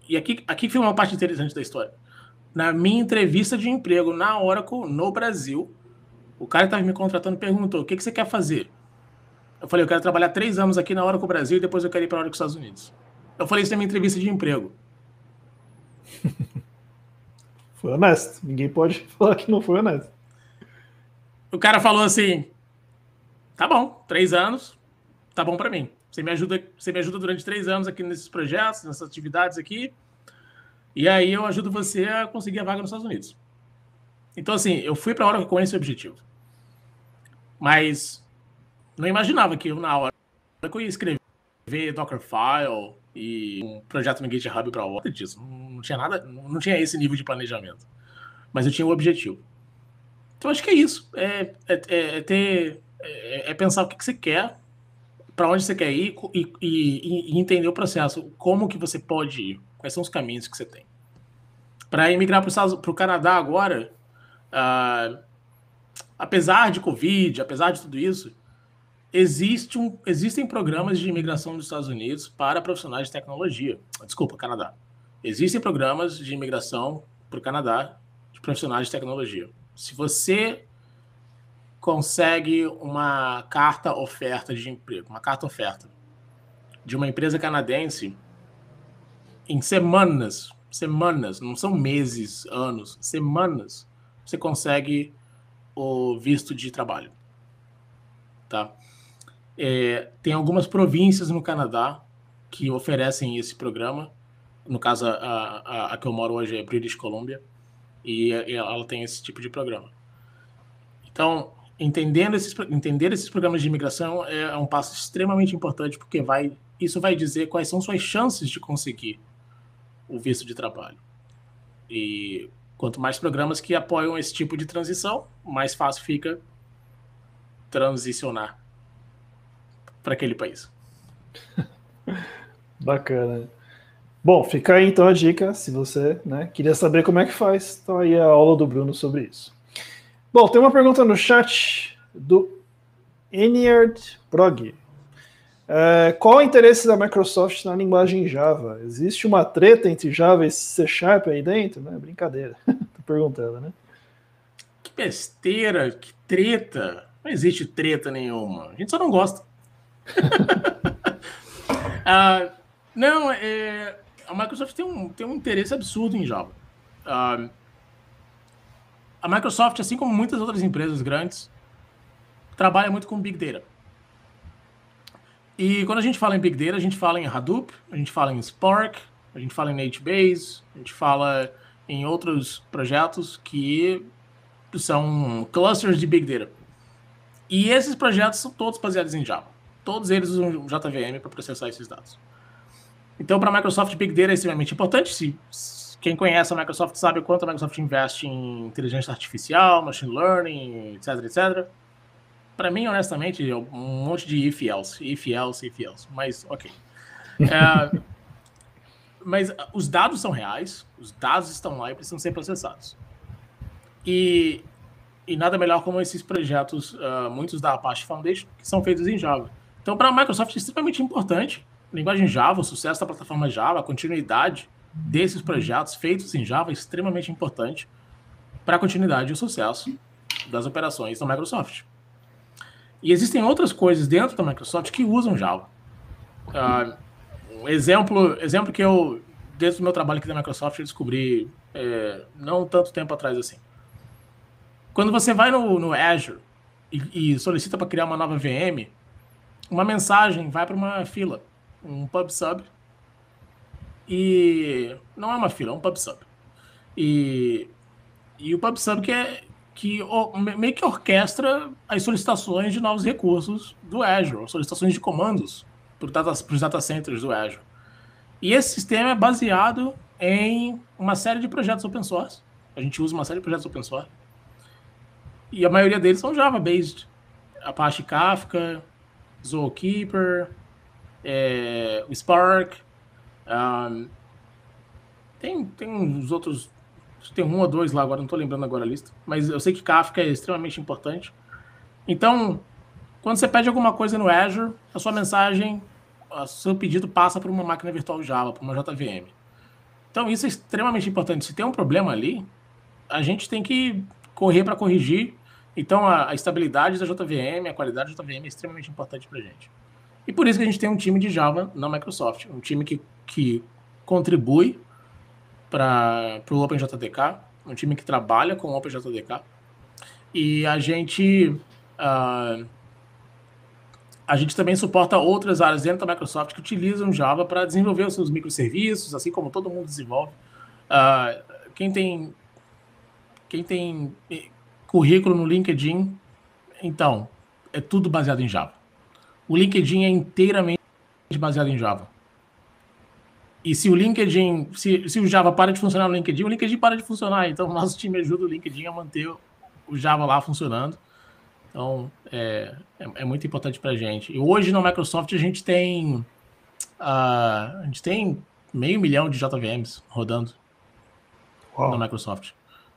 e aqui, aqui foi uma parte interessante da história. Na minha entrevista de emprego na Oracle, no Brasil, o cara que estava me contratando perguntou: o que, que você quer fazer? Eu falei, eu quero trabalhar três anos aqui na hora com o Brasil e depois eu quero ir para a hora com os Estados Unidos. Eu falei isso na minha entrevista de emprego. *laughs* foi honesto. Ninguém pode *laughs* falar que não foi honesto. O cara falou assim: tá bom, três anos, tá bom para mim. Você me ajuda, você me ajuda durante três anos aqui nesses projetos, nessas atividades aqui. E aí eu ajudo você a conseguir a vaga nos Estados Unidos. Então, assim, eu fui para a hora com esse objetivo. Mas não imaginava que eu, na hora que eu ia escrever Dockerfile e um projeto no GitHub para outra disso, não tinha nada, não tinha esse nível de planejamento. Mas eu tinha o um objetivo. Então, acho que é isso. É, é, é, é ter. É, é, pensar o que, que você quer, para onde você quer ir e, e, e, entender o processo. Como que você pode ir. Quais são os caminhos que você tem. Para emigrar para o Canadá agora, uh, apesar de Covid, apesar de tudo isso, existe um, existem programas de imigração dos Estados Unidos para profissionais de tecnologia. Desculpa, Canadá. Existem programas de imigração para o Canadá de profissionais de tecnologia. Se você consegue uma carta oferta de emprego, uma carta oferta de uma empresa canadense em semanas, semanas, não são meses, anos, semanas, você consegue o visto de trabalho. Tá? É, tem algumas províncias no Canadá que oferecem esse programa. No caso, a, a, a que eu moro hoje é British Columbia, e, e ela tem esse tipo de programa. Então, entendendo esses, entender esses programas de imigração é um passo extremamente importante, porque vai, isso vai dizer quais são suas chances de conseguir o visto de trabalho. E Quanto mais programas que apoiam esse tipo de transição, mais fácil fica transicionar para aquele país. *laughs* Bacana. Bom, fica aí então a dica, se você né, queria saber como é que faz, então aí a aula do Bruno sobre isso. Bom, tem uma pergunta no chat do Eniard Brog. É, qual o interesse da Microsoft na linguagem Java? Existe uma treta entre Java e C Sharp aí dentro? Não é brincadeira. *laughs* Tô perguntando, né? Que besteira, que treta. Não existe treta nenhuma. A gente só não gosta. Uh, *laughs* não, é, a Microsoft tem um, tem um interesse absurdo em Java. Uh, a Microsoft, assim como muitas outras empresas grandes, trabalha muito com Big Data. E quando a gente fala em Big Data, a gente fala em Hadoop, a gente fala em Spark, a gente fala em NateBase, a gente fala em outros projetos que são clusters de Big Data. E esses projetos são todos baseados em Java. Todos eles usam JVM para processar esses dados. Então, para a Microsoft, Big Data é extremamente importante. Se, quem conhece a Microsoft sabe o quanto a Microsoft investe em inteligência artificial, machine learning, etc, etc. Para mim, honestamente, é um monte de if else, if else, if else. Mas, ok. É, *laughs* mas os dados são reais, os dados estão lá e precisam ser processados. E, e nada melhor como esses projetos, uh, muitos da Apache Foundation, que são feitos em Java. Então, para a Microsoft é extremamente importante. Linguagem Java, o sucesso da plataforma Java, a continuidade desses projetos feitos em Java é extremamente importante para a continuidade e o sucesso das operações da Microsoft. E existem outras coisas dentro da Microsoft que usam Java. Uh, um exemplo, exemplo que eu, dentro do meu trabalho aqui da Microsoft, eu descobri é, não tanto tempo atrás assim. Quando você vai no, no Azure e, e solicita para criar uma nova VM, uma mensagem vai para uma fila, um pub-sub, e não é uma fila, é um pub-sub. E, e o pub-sub que é, que meio que orquestra as solicitações de novos recursos do Azure, solicitações de comandos para data, os data centers do Azure. E esse sistema é baseado em uma série de projetos open source. A gente usa uma série de projetos open source. E a maioria deles são Java-based. Apache Kafka, Zookeeper, é, Spark. Um, tem, tem uns outros tem um ou dois lá agora, não estou lembrando agora a lista. Mas eu sei que Kafka é extremamente importante. Então, quando você pede alguma coisa no Azure, a sua mensagem, o seu pedido passa para uma máquina virtual Java, para uma JVM. Então, isso é extremamente importante. Se tem um problema ali, a gente tem que correr para corrigir. Então, a, a, estabilidade da JVM, a qualidade da JVM é extremamente importante para a gente. E por isso que a gente tem um time de Java na Microsoft, um time que, que contribui para o OpenJDK, um time que trabalha com o OpenJDK. E a gente uh, a gente também suporta outras áreas dentro da Microsoft que utilizam Java para desenvolver os seus microserviços, assim como todo mundo desenvolve Uh, quem tem quem tem currículo no LinkedIn, então, é tudo baseado em Java. O LinkedIn é inteiramente baseado em Java. E se o LinkedIn, se, se o Java para de funcionar no LinkedIn, o LinkedIn para de funcionar. Então, o nosso time ajuda o LinkedIn a manter o Java lá funcionando. Então, é, é, é muito importante para a gente. E hoje, na Microsoft, a gente tem, uh, a gente tem meio milhão de JVMs rodando Uau. na Microsoft.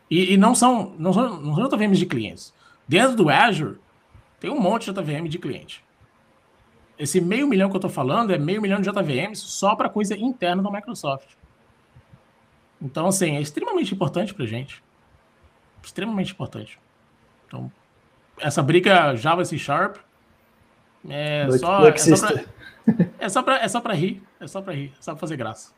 E, e, não, são, não, são, não são JVMs de clientes. Dentro do Azure, tem um monte de JVM de cliente. Esse meio milhão que eu estou falando é meio milhão de JVMs só para coisa interna da Microsoft. Então, assim, é extremamente importante para gente. Extremamente importante. Então, essa briga Java C Sharp é só, é só pra, é só para é só para rir, é só para rir, é só para fazer graça.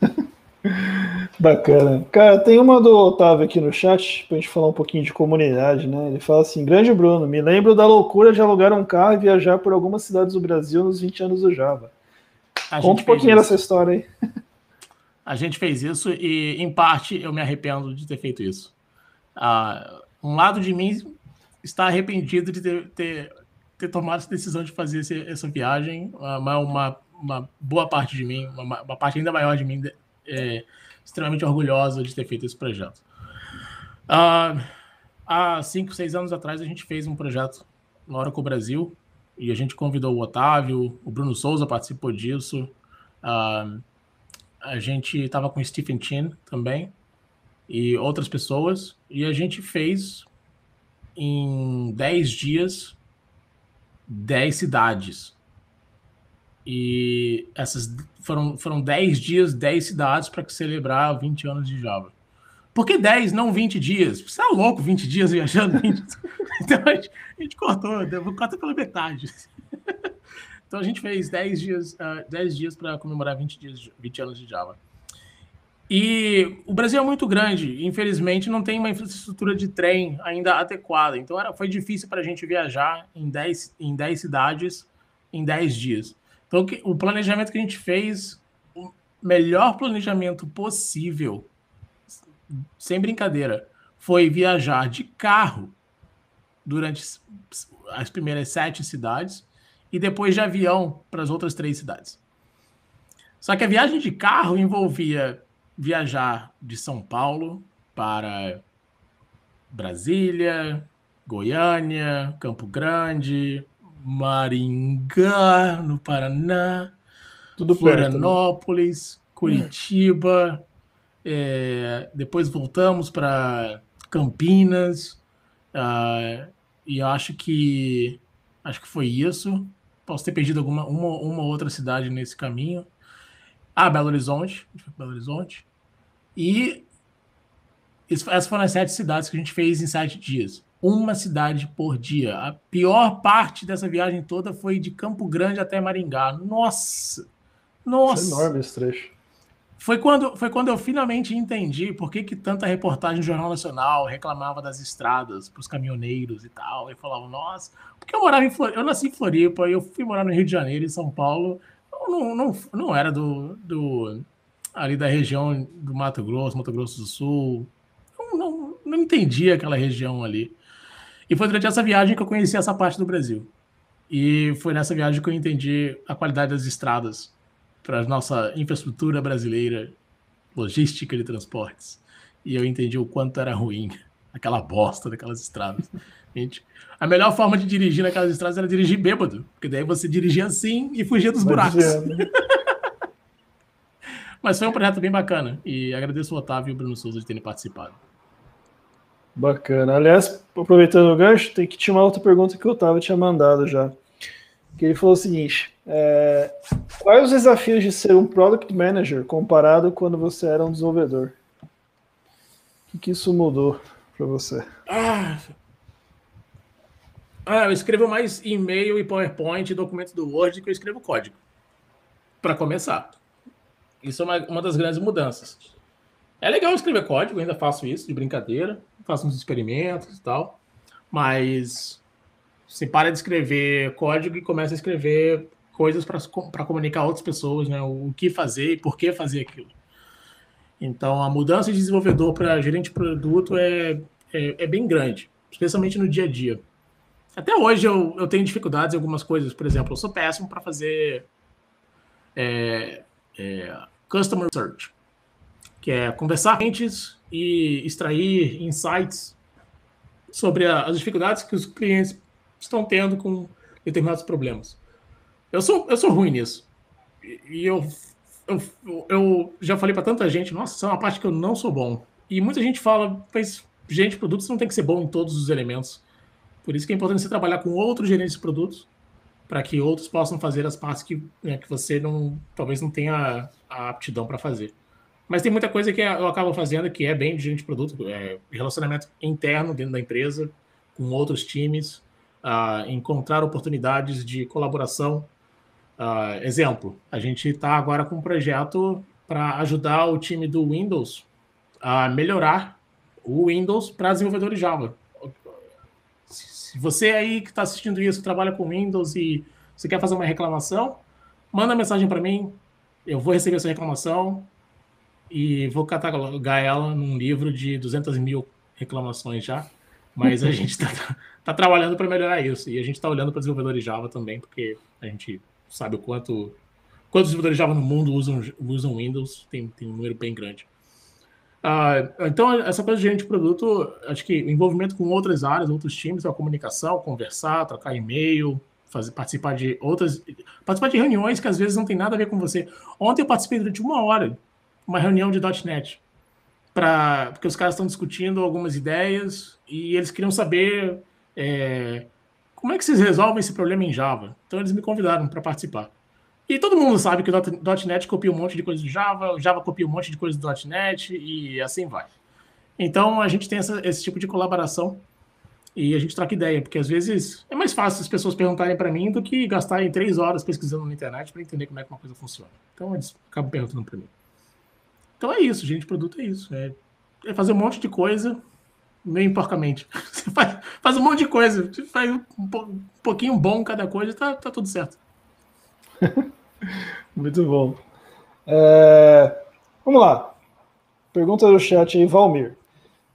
*laughs* Bacana. Cara, tem uma do Otávio aqui no chat, pra gente falar um pouquinho de comunidade, né? Ele fala assim: Grande Bruno, me lembro da loucura de alugar um carro e viajar por algumas cidades do Brasil nos 20 anos do Java. A Conta um pouquinho dessa história aí. A gente fez isso e, em parte, eu me arrependo de ter feito isso. Uh, um lado de mim está arrependido de ter, ter, ter tomado essa decisão de fazer esse, essa viagem, uh, mas uma, uma boa parte de mim, uma, uma parte ainda maior de mim, é, extremamente orgulhosa de ter feito esse projeto. Uh, há cinco, seis anos atrás, a gente fez um projeto no Oracle Brasil e a gente convidou o Otávio, o Bruno Souza participou disso. Uh, a gente estava com o Stephen Chin também e outras pessoas e a gente fez em 10 dias 10 cidades e essas foram, foram 10 dias, 10 cidades para celebrar 20 anos de Java. Por que 10, não 20 dias? Você é louco 20 dias viajando? 20... *laughs* então a gente, a gente cortou, corta pela metade. *laughs* então a gente fez 10 dias, uh, 10 dias para comemorar 20, dias, 20 anos de Java. E o Brasil é muito grande, infelizmente não tem uma infraestrutura de trem ainda adequada. Então era, foi difícil para a gente viajar em 10, em 10 cidades em 10 dias. Então, o planejamento que a gente fez, o melhor planejamento possível, sem brincadeira, foi viajar de carro durante as primeiras sete cidades e depois de avião para as outras três cidades. Só que a viagem de carro envolvia viajar de São Paulo para Brasília, Goiânia, Campo Grande, Maringá, no Paraná, Tudo Florianópolis, perto, né? Curitiba. É, depois voltamos para Campinas. Uh, e acho que acho que foi isso. Posso ter perdido alguma uma, uma outra cidade nesse caminho. Ah, Belo Horizonte, Belo Horizonte. E essas foram as sete cidades que a gente fez em sete dias uma cidade por dia. A pior parte dessa viagem toda foi de Campo Grande até Maringá. Nossa! Nossa! Isso é enorme esse trecho. Foi quando, foi quando eu finalmente entendi por que, que tanta reportagem no Jornal Nacional reclamava das estradas para os caminhoneiros e tal. E falavam, nossa, porque eu morava em Floripa, eu nasci em Floripa, eu fui morar no Rio de Janeiro, em São Paulo. Eu não, não, não era do, do ali da região do Mato Grosso, Mato Grosso do Sul. Eu não, não entendia aquela região ali. E foi durante essa viagem que eu conheci essa parte do Brasil. E foi nessa viagem que eu entendi a qualidade das estradas para a nossa infraestrutura brasileira, logística de transportes. E eu entendi o quanto era ruim *laughs* aquela bosta daquelas estradas. Gente, a melhor forma de dirigir naquelas estradas era dirigir bêbado, porque daí você dirigia assim e fugia dos buracos. *laughs* Mas foi um projeto bem bacana e agradeço o Otávio e o Bruno Souza de terem participado. Bacana. Aliás, aproveitando o gancho, tem que tinha uma outra pergunta que o Otávio tinha mandado já. Que ele falou o seguinte: é, quais os desafios de ser um product manager comparado quando você era um desenvolvedor? O que, que isso mudou para você? Ah, ah, eu escrevo mais e-mail e PowerPoint e documentos do Word que eu escrevo código. Para começar. Isso é uma, uma das grandes mudanças. É legal escrever código, ainda faço isso de brincadeira faço uns experimentos e tal, mas você para de escrever código e começa a escrever coisas para comunicar a outras pessoas, né? O que fazer e por que fazer aquilo. Então, a mudança de desenvolvedor para gerente de produto é, é, é, bem grande, especialmente no dia a dia. Até hoje eu, eu tenho dificuldades em algumas coisas. Por exemplo, eu sou péssimo para fazer é, é, Customer Search, que é conversar clientes e extrair insights sobre a, as dificuldades que os clientes estão tendo com determinados problemas. Eu sou, eu sou ruim nisso. E eu, eu, eu já falei para tanta gente, nossa, isso é uma parte que eu não sou bom. E muita gente fala, mas gente, produtos não tem que ser bom em todos os elementos. Por isso que é importante você trabalhar com outros gerentes de produtos, para que outros possam fazer as partes que, né, que você não talvez não tenha a aptidão para fazer. Mas tem muita coisa que eu acabo fazendo que é bem de gerente de produto, é relacionamento interno dentro da empresa, com outros times, uh, encontrar oportunidades de colaboração. Uh, exemplo, a gente está agora com um projeto para ajudar o time do Windows a melhorar o Windows para desenvolvedores Java. Se você aí que está assistindo isso trabalha com Windows e você quer fazer uma reclamação, manda mensagem para mim, eu vou receber a sua reclamação e vou catalogar ela num livro de 200 mil reclamações já. Mas a *laughs* gente está tá trabalhando para melhorar isso. E a gente está olhando para desenvolvedores Java também, porque a gente sabe o quanto quantos desenvolvedores Java no mundo usam, usam Windows, tem, tem um número bem grande. Uh, então, essa coisa de gerente de produto, acho que o envolvimento com outras áreas, outros times, a comunicação, conversar, trocar e-mail, fazer, participar de outras. participar de reuniões que às vezes não tem nada a ver com você. Ontem eu participei durante uma hora, uma reunião de .NET, pra, porque os caras estão discutindo algumas ideias e eles queriam saber é, como é que vocês resolvem esse problema em Java. Então eles me convidaram para participar. E todo mundo sabe que o .NET copia um monte de coisa do Java, o Java copia um monte de coisa do .NET e assim vai. Então a gente tem essa, esse tipo de colaboração e a gente troca ideia, porque às vezes é mais fácil as pessoas perguntarem para mim do que gastarem três horas pesquisando na internet para entender como é que uma coisa funciona. Então eles acabam perguntando para mim. Então é isso, gente, produto é isso. É, é fazer um monte de coisa meio porcamente. *laughs* Você faz, faz um monte de coisa, faz um, um pouquinho bom cada coisa, tá, tá tudo certo. *laughs* Muito bom. É, vamos lá. Pergunta do chat aí, Valmir.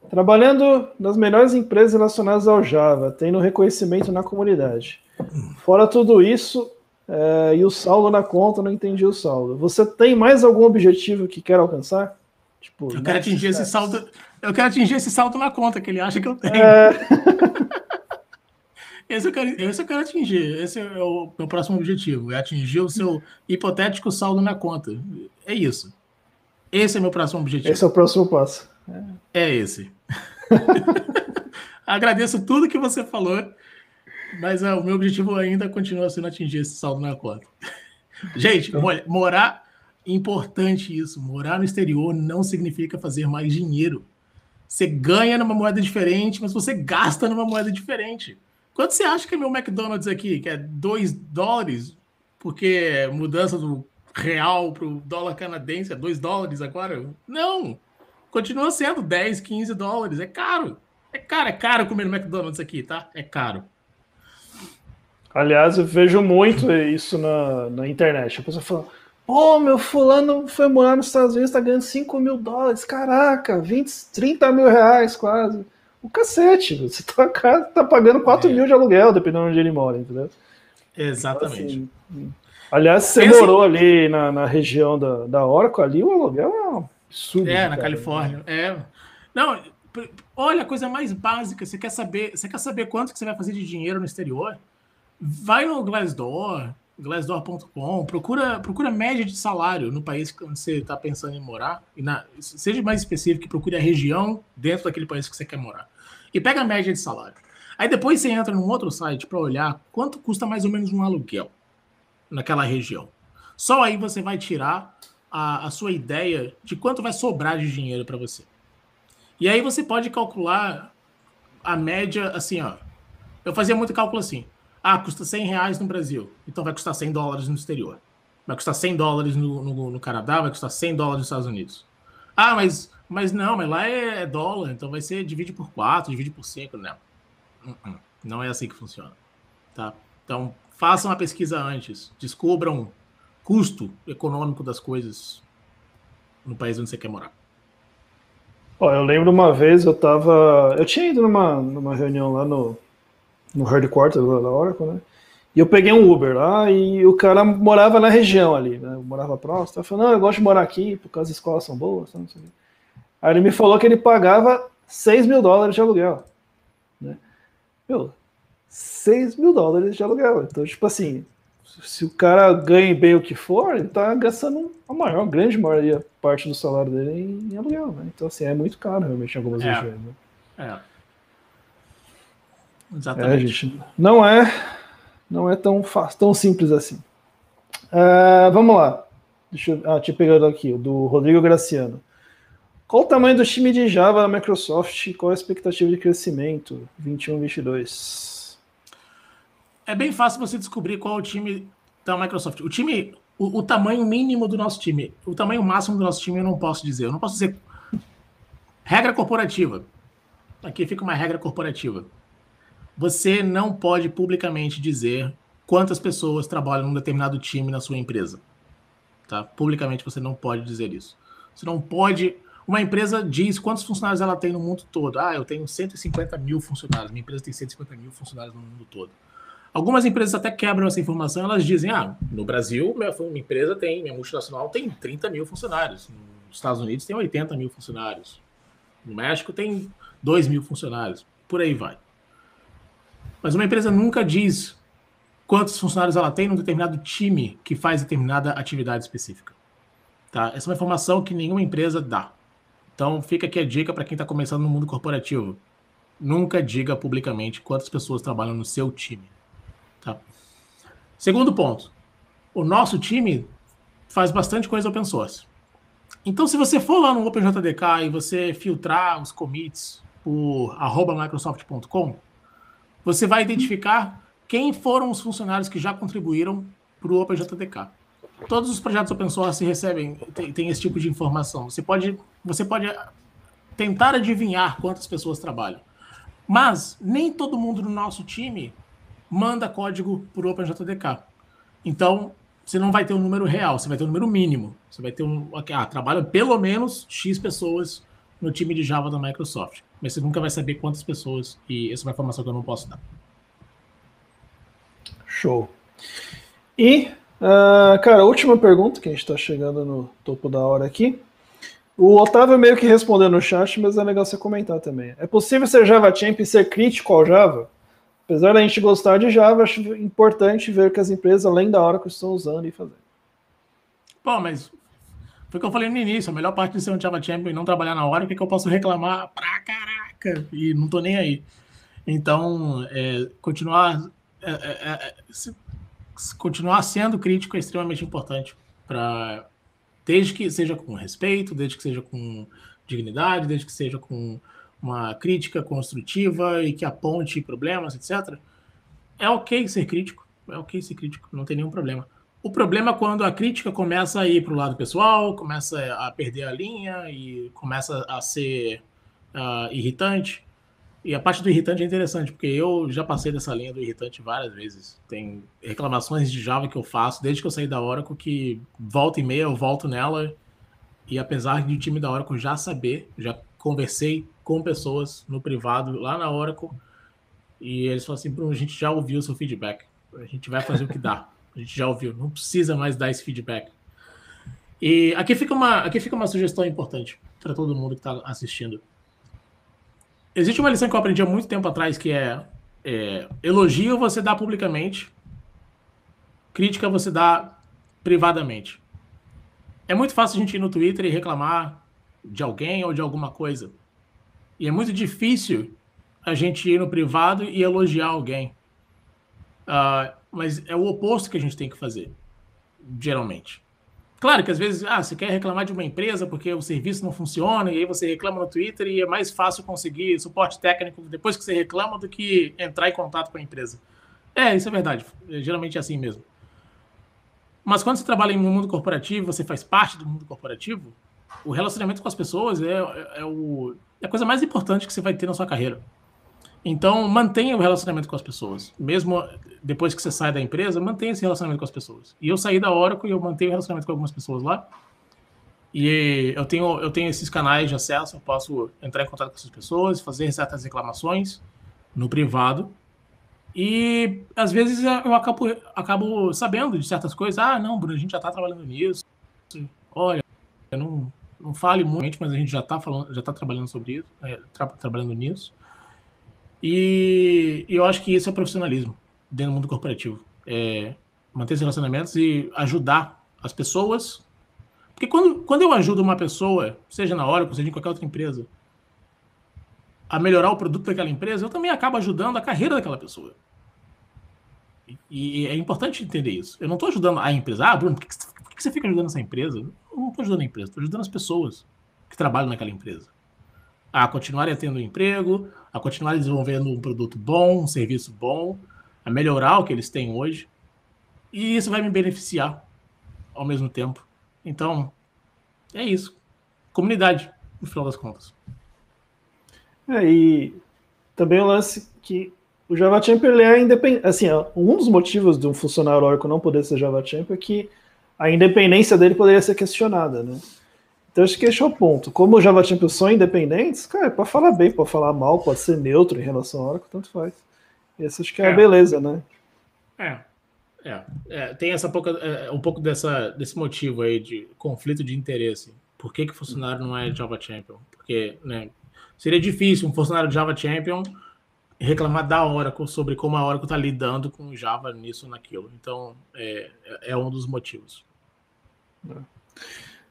Trabalhando nas melhores empresas relacionadas ao Java, tendo reconhecimento na comunidade. Fora tudo isso, é, e o saldo na conta, não entendi o saldo. Você tem mais algum objetivo que quer alcançar? Tipo, eu quero atingir esse saldo. Eu quero atingir esse saldo na conta que ele acha que eu tenho. É... *laughs* Esse eu, quero, esse eu quero atingir. Esse é o meu próximo objetivo. É atingir o seu hipotético saldo na conta. É isso. Esse é meu próximo objetivo. Esse é o próximo passo. É, é esse. *laughs* Agradeço tudo que você falou, mas é, o meu objetivo ainda continua sendo atingir esse saldo na conta. *laughs* Gente, então... morar importante isso. Morar no exterior não significa fazer mais dinheiro. Você ganha numa moeda diferente, mas você gasta numa moeda diferente. Quanto você acha que é meu McDonald's aqui? Que é 2 dólares? Porque mudança do real para o dólar canadense é 2 dólares agora? Não! Continua sendo 10, 15 dólares. É caro. É caro, é caro comer no McDonald's aqui, tá? É caro. Aliás, eu vejo muito isso na, na internet. A pessoa fala, pô, meu fulano foi morar nos Estados Unidos, tá ganhando 5 mil dólares. Caraca, 20, 30 mil reais quase o cacete. Você tá, tá pagando 4 é. mil de aluguel, dependendo de onde ele mora, entendeu? Exatamente. Então, assim, aliás, você Esse... morou ali na, na região da, da Oracle, ali o aluguel é um absurdo. É, na Califórnia. É. Não, olha, a coisa mais básica, você quer saber, você quer saber quanto que você vai fazer de dinheiro no exterior? Vai no Glassdoor, glassdoor.com, procura, procura média de salário no país onde você está pensando em morar, e na, seja mais específico, procure a região dentro daquele país que você quer morar. E pega a média de salário. Aí depois você entra num outro site para olhar quanto custa mais ou menos um aluguel naquela região. Só aí você vai tirar a, a sua ideia de quanto vai sobrar de dinheiro para você. E aí você pode calcular a média assim, ó. Eu fazia muito cálculo assim. Ah, custa 100 reais no Brasil, então vai custar 100 dólares no exterior. Vai custar 100 dólares no, no, no Canadá, vai custar 100 dólares nos Estados Unidos. Ah, mas, mas não, mas lá é, é dólar, então vai ser divide por 4, divide por 5. Não. Uh-uh. Não é assim que funciona. Tá? Então, façam a pesquisa antes. Descubram custo econômico das coisas no país onde você quer morar. Ó, eu lembro uma vez eu tava. Eu tinha ido numa, numa reunião lá no, no headquarters da Oracle, né? E eu peguei um Uber lá e o cara morava na região ali, né? Eu morava próximo. Tava falando, não, eu gosto de morar aqui porque as escolas são boas. Não sei. Aí ele me falou que ele pagava 6 mil dólares de aluguel. Né? Meu, 6 mil dólares de aluguel. Então, tipo assim, se o cara ganha bem o que for, ele tá gastando a maior, a grande maioria parte do salário dele em, em aluguel, né? Então, assim, é muito caro realmente em algumas é. regiões. Né? É. Exatamente. É, não é, não é tão fácil, tão simples assim. Uh, vamos lá. Deixa eu, ah, tinha pegado aqui, o do Rodrigo Graciano. Qual o tamanho do time de Java da Microsoft? Qual a expectativa de crescimento 21, 22? É bem fácil você descobrir qual o time da Microsoft. O time, o, o, tamanho mínimo do nosso time, o tamanho máximo do nosso time eu não posso dizer. Eu não posso dizer regra corporativa. Aqui fica uma regra corporativa. Você não pode publicamente dizer quantas pessoas trabalham num determinado time na sua empresa. Tá? Publicamente você não pode dizer isso. Você não pode. Uma empresa diz quantos funcionários ela tem no mundo todo. Ah, eu tenho 150 mil funcionários. Minha empresa tem 150 mil funcionários no mundo todo. Algumas empresas até quebram essa informação. Elas dizem: ah, no Brasil, minha, minha empresa tem, minha multinacional tem 30 mil funcionários. Nos Estados Unidos tem 80 mil funcionários. No México tem 2 mil funcionários. Por aí vai. Mas uma empresa nunca diz quantos funcionários ela tem num determinado time que faz determinada atividade específica. Tá? Essa é uma informação que nenhuma empresa dá. Então fica aqui a dica para quem está começando no mundo corporativo. Nunca diga publicamente quantas pessoas trabalham no seu time. Tá? Segundo ponto. O nosso time faz bastante coisa open source. Então, se você for lá no OpenJDK e você filtrar os commits por microsoft.com, você vai identificar quem foram os funcionários que já contribuíram para o OpenJDK. Todos os projetos open source recebem tem, tem, esse tipo de informação. Você pode, você pode tentar adivinhar quantas pessoas trabalham, mas nem todo mundo no nosso time manda código para o OpenJDK. Então, você não vai ter um número real, você vai ter um número mínimo. Você vai ter um. Ah, trabalham pelo menos X pessoas no time de Java da Microsoft mas você nunca vai saber quantas pessoas, e essa é uma informação que eu não posso dar. Show. E, uh, cara, última pergunta, que a gente está chegando no topo da hora aqui. O Otávio meio que respondeu no chat, mas é legal você comentar também. É possível ser Java Champ e ser crítico ao Java? Apesar da gente gostar de Java, acho importante ver que as empresas, além da hora que estão usando e fazendo. Bom, mas foi o que eu falei no início, a melhor parte de ser um Java Champion e não trabalhar na hora é que eu posso reclamar pra caraca e não tô nem aí. Então, é, continuar, é, é, é se, continuar sendo crítico é extremamente importante para desde que seja com respeito, desde que seja com dignidade, desde que seja com uma crítica construtiva e que aponte problemas, etc. É ok ser crítico, é ok ser crítico, não tem nenhum problema. O problema é quando a crítica começa a ir para o lado pessoal, começa a perder a linha e começa a ser uh, irritante. E a parte do irritante é interessante, porque eu já passei dessa linha do irritante várias vezes. Tem reclamações de Java que eu faço desde que eu saí da Oracle que volta e meia eu volto nela. E apesar de o time da Oracle já saber, já conversei com pessoas no privado lá na Oracle, e eles falam assim: Bruno, a gente já ouviu o seu feedback, a gente vai fazer o que dá. A gente já ouviu, não precisa mais dar esse feedback. E aqui fica uma, aqui fica uma sugestão importante para todo mundo que está assistindo. Existe uma lição que eu aprendi há muito tempo atrás que é, é elogio você dá publicamente, crítica você dá privadamente. É muito fácil a gente ir no Twitter e reclamar de alguém ou de alguma coisa. E é muito difícil a gente ir no privado e elogiar alguém. Uh, mas é o oposto que a gente tem que fazer, geralmente. Claro que às vezes, ah, você quer reclamar de uma empresa porque o serviço não funciona, e aí você reclama no Twitter e é mais fácil conseguir suporte técnico depois que você reclama do que entrar em contato com a empresa. É, isso é verdade. Geralmente é assim mesmo. Mas quando você trabalha em um mundo corporativo, você faz parte do mundo corporativo, o relacionamento com as pessoas é, é, é, o, é a coisa mais importante que você vai ter na sua carreira. Então, mantenha o relacionamento com as pessoas. Mesmo depois que você sai da empresa, mantenha esse relacionamento com as pessoas. E eu saí da Oracle e eu mantenho o relacionamento com algumas pessoas lá. E eu tenho, eu tenho esses canais de acesso, eu posso entrar em contato com essas pessoas, fazer certas reclamações no privado. E às vezes eu acabo, acabo sabendo de certas coisas. Ah, não, Bruno, a gente já está trabalhando nisso. Olha, não, não fale muito, mas a gente já está está trabalhando sobre isso, é, tra trabalhando nisso. E, eu acho que isso é profissionalismo dentro do mundo corporativo. É manter esses relacionamentos e ajudar as pessoas. Porque quando, quando eu ajudo uma pessoa, seja na Oracle, seja em qualquer outra empresa, a melhorar o produto daquela empresa, eu também acabo ajudando a carreira daquela pessoa. E, e é importante entender isso. Eu não estou ajudando a empresa. Ah, Bruno, por que, por que você fica ajudando essa empresa? Eu não estou ajudando a empresa, estou ajudando as pessoas que trabalham naquela empresa. A continuarem tendo um emprego, a continuarem desenvolvendo um produto bom, um serviço bom, a melhorar o que eles têm hoje. E isso vai me beneficiar ao mesmo tempo. Então, é isso. Comunidade, no final das contas. É, e também o lance que o Java Champ ele é independente. Assim, um dos motivos de um funcionário Oracle não poder ser Java Champ é que a independência dele poderia ser questionada, né? Então acho que esse é o ponto. Como os Java Champions são independentes, cara, pode falar bem, pode falar mal, pode ser neutro em relação ao Oracle, tanto faz. Esse acho que é, é. a beleza, né? É. É, é, tem essa pouca, é, um pouco dessa, desse motivo aí de conflito de interesse. Por que, que o funcionário não é Java Champion? Porque né, seria difícil um funcionário de Java Champion reclamar da Oracle sobre como a Oracle está lidando com Java nisso ou naquilo. Então, é, é um dos motivos.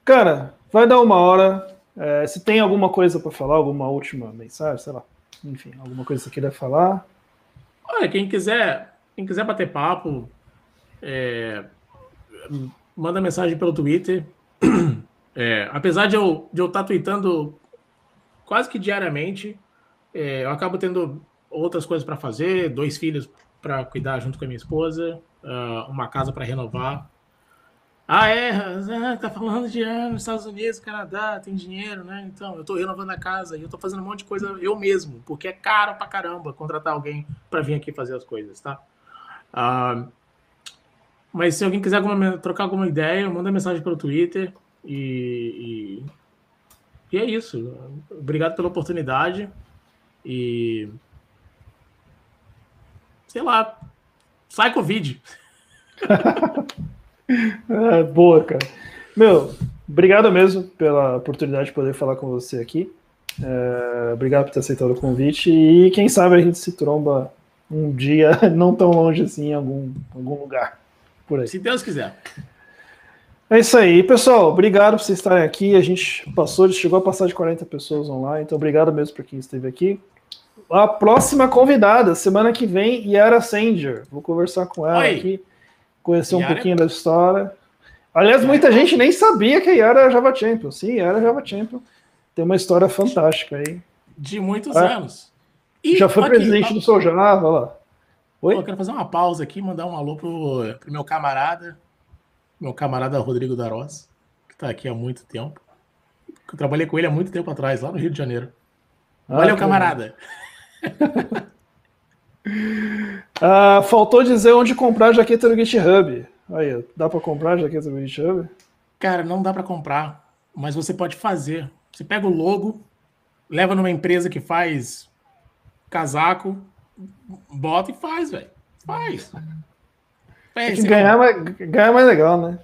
Cara, vai dar uma hora. É, se tem alguma coisa para falar, alguma última mensagem, sei lá. Enfim, alguma coisa que você queira falar. Olha, quem quiser, quem quiser bater papo, é, manda mensagem pelo Twitter. *clears throat* É, apesar de eu de eu estar tá tweetando quase que diariamente, é, eu acabo tendo outras coisas para fazer, dois filhos para cuidar junto com a minha esposa, uh, uma casa para renovar. Ah, é, é, tá falando de ah, nos Estados Unidos, Canadá, tem dinheiro, né? Então, eu tô renovando a casa e eu tô fazendo um monte de coisa eu mesmo, porque é caro pra caramba contratar alguém para vir aqui fazer as coisas, tá? Uh, mas se alguém quiser alguma, trocar alguma ideia, manda mensagem pelo Twitter e, e, e é isso. Obrigado pela oportunidade e sei lá, sai Covid. *laughs* é, boa, cara. Meu, obrigado mesmo pela oportunidade de poder falar com você aqui. É, obrigado por ter aceitado o convite e quem sabe a gente se tromba um dia *laughs* não tão longe assim em algum, algum lugar por aí. Se Deus quiser. É isso aí. Pessoal, obrigado por vocês estarem aqui. A gente passou, chegou a passar de 40 pessoas online, então obrigado mesmo por quem esteve aqui. A próxima convidada, semana que vem, Yara Sanger. Vou conversar com ela Oi. aqui, conhecer Yara... um pouquinho da história. Aliás, muita gente nem sabia que a Yara era Java Champion. Sim, Yara é Java Champion. Tem uma história fantástica aí. De muitos é. anos. E, já foi aqui, presidente do Sou Java, lá. Oi? eu quero fazer uma pausa aqui, mandar um alô pro, pro meu camarada, meu camarada Rodrigo Darós, que está aqui há muito tempo. Eu trabalhei com ele há muito tempo atrás, lá no Rio de Janeiro. Ah, Valeu, camarada. *laughs* *laughs* ah, faltou dizer onde comprar a jaqueta no GitHub. Aí, dá para comprar a jaqueta no GitHub? Cara, não dá para comprar, mas você pode fazer. Você pega o logo, leva numa empresa que faz casaco, bota e faz, velho. Faz. É, ganhar, mais, ganhar mais legal, né?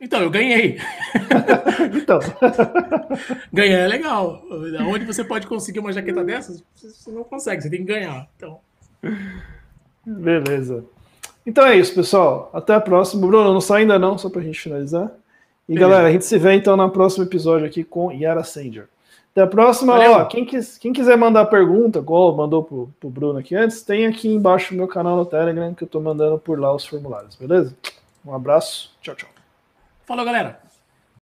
Então, eu ganhei. *laughs* então. *laughs* ganhar é legal. Onde você pode conseguir uma jaqueta dessas, você não consegue, você tem que ganhar. Então. Beleza. Então é isso, pessoal. Até a próxima. Bruno, não sai ainda não, só pra gente finalizar. E Beleza. galera, a gente se vê então no próximo episódio aqui com Yara Sanger. Até a próxima. Ó, quem, quis, quem, quiser mandar pergunta, igual mandou pro, pro Bruno aqui antes, tem aqui embaixo o meu canal no Telegram que eu tô mandando por lá os formulários, beleza? Um abraço. Tchau, tchau. Falou, galera.